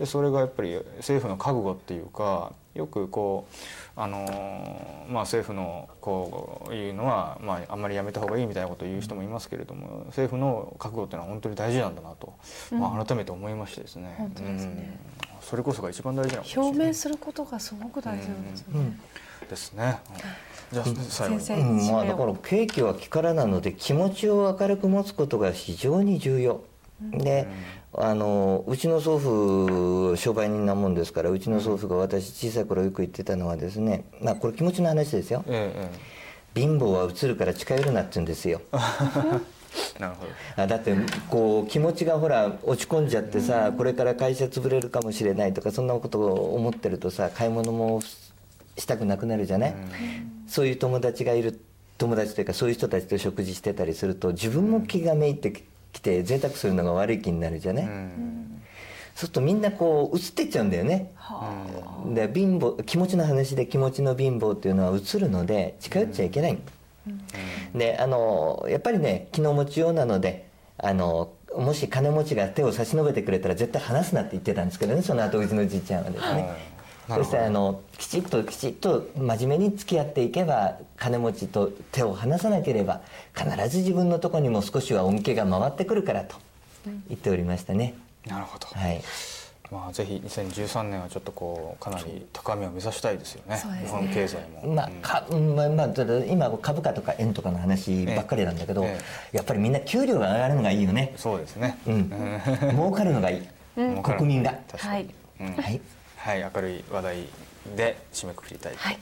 でそれがやっぱり政府の覚悟っていうかよくこうあのーまあ、政府のこういうのは、まあ、あんまりやめた方がいいみたいなことを言う人もいますけれども政府の覚悟っていうのは本当に大事なんだなと、まあ、改めて思いましてですね,、本当ですね。うん。それこそが一番大事なのかもしれない表明することがすごく大事なんですよね、ですね。じゃあ最後に。先生うん。まあ、だから景気は気からなので気持ちを明るく持つことが非常に重要。であのうちの祖父商売人なもんですからうちの祖父が私小さい頃よく言ってたのはですね、まあ、これ気持ちの話ですよ。えええ貧乏は移るから近寄るなって言うんですよ。え なるほど。あだってこう気持ちがほら落ち込んじゃってさこれから会社潰れるかもしれないとかそんなことを思ってるとさ買い物もしたくなくなるじゃない、そういう友達がいる友達というかそういう人たちと食事してたりすると自分も気がめいってきて贅沢するのが悪い気になるじゃない、うん。そうするとみんなこう移ってっちゃうんだよね、で貧乏気持ちの話で気持ちの貧乏っていうのは移るので近寄っちゃいけない、であのやっぱりね気の持ちようなのであのもし金持ちが手を差し伸べてくれたら絶対離すなって言ってたんですけどねその後うちのじいちゃんはですね、そしてあのきちっときちっと真面目に付き合っていけば金持ちと手を離さなければ必ず自分のとこにも少しは恩恵が回ってくるからと言っておりましたね、なるほど。はい。まあぜひ2013年はちょっとこうかなり高みを目指したいですよね。ね。日本経済も。まあかまあまあ、ただ今株価とか円とかの話ばっかりなんだけど、えやっぱりみんな給料が上がるのがいいよね、そうですね。うん、儲かるのがいい、儲かる。国民が。確かに。はい。うん。はいはい、明るい話題で締めくくりたいとい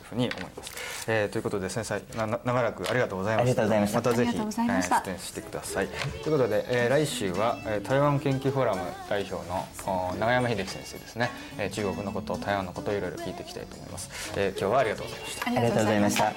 うふうに思います。えーということで先生なな長らくありがとうございました。ありがとうございましたまたぜひえー出演してください。ということで、えー来週は、えー台湾研究フォーラム代表のお永山秀樹先生ですね、えー中国のこと台湾のことをいろいろ聞いていきたいと思います。えー今日はありがとうございました。あありがとうございました。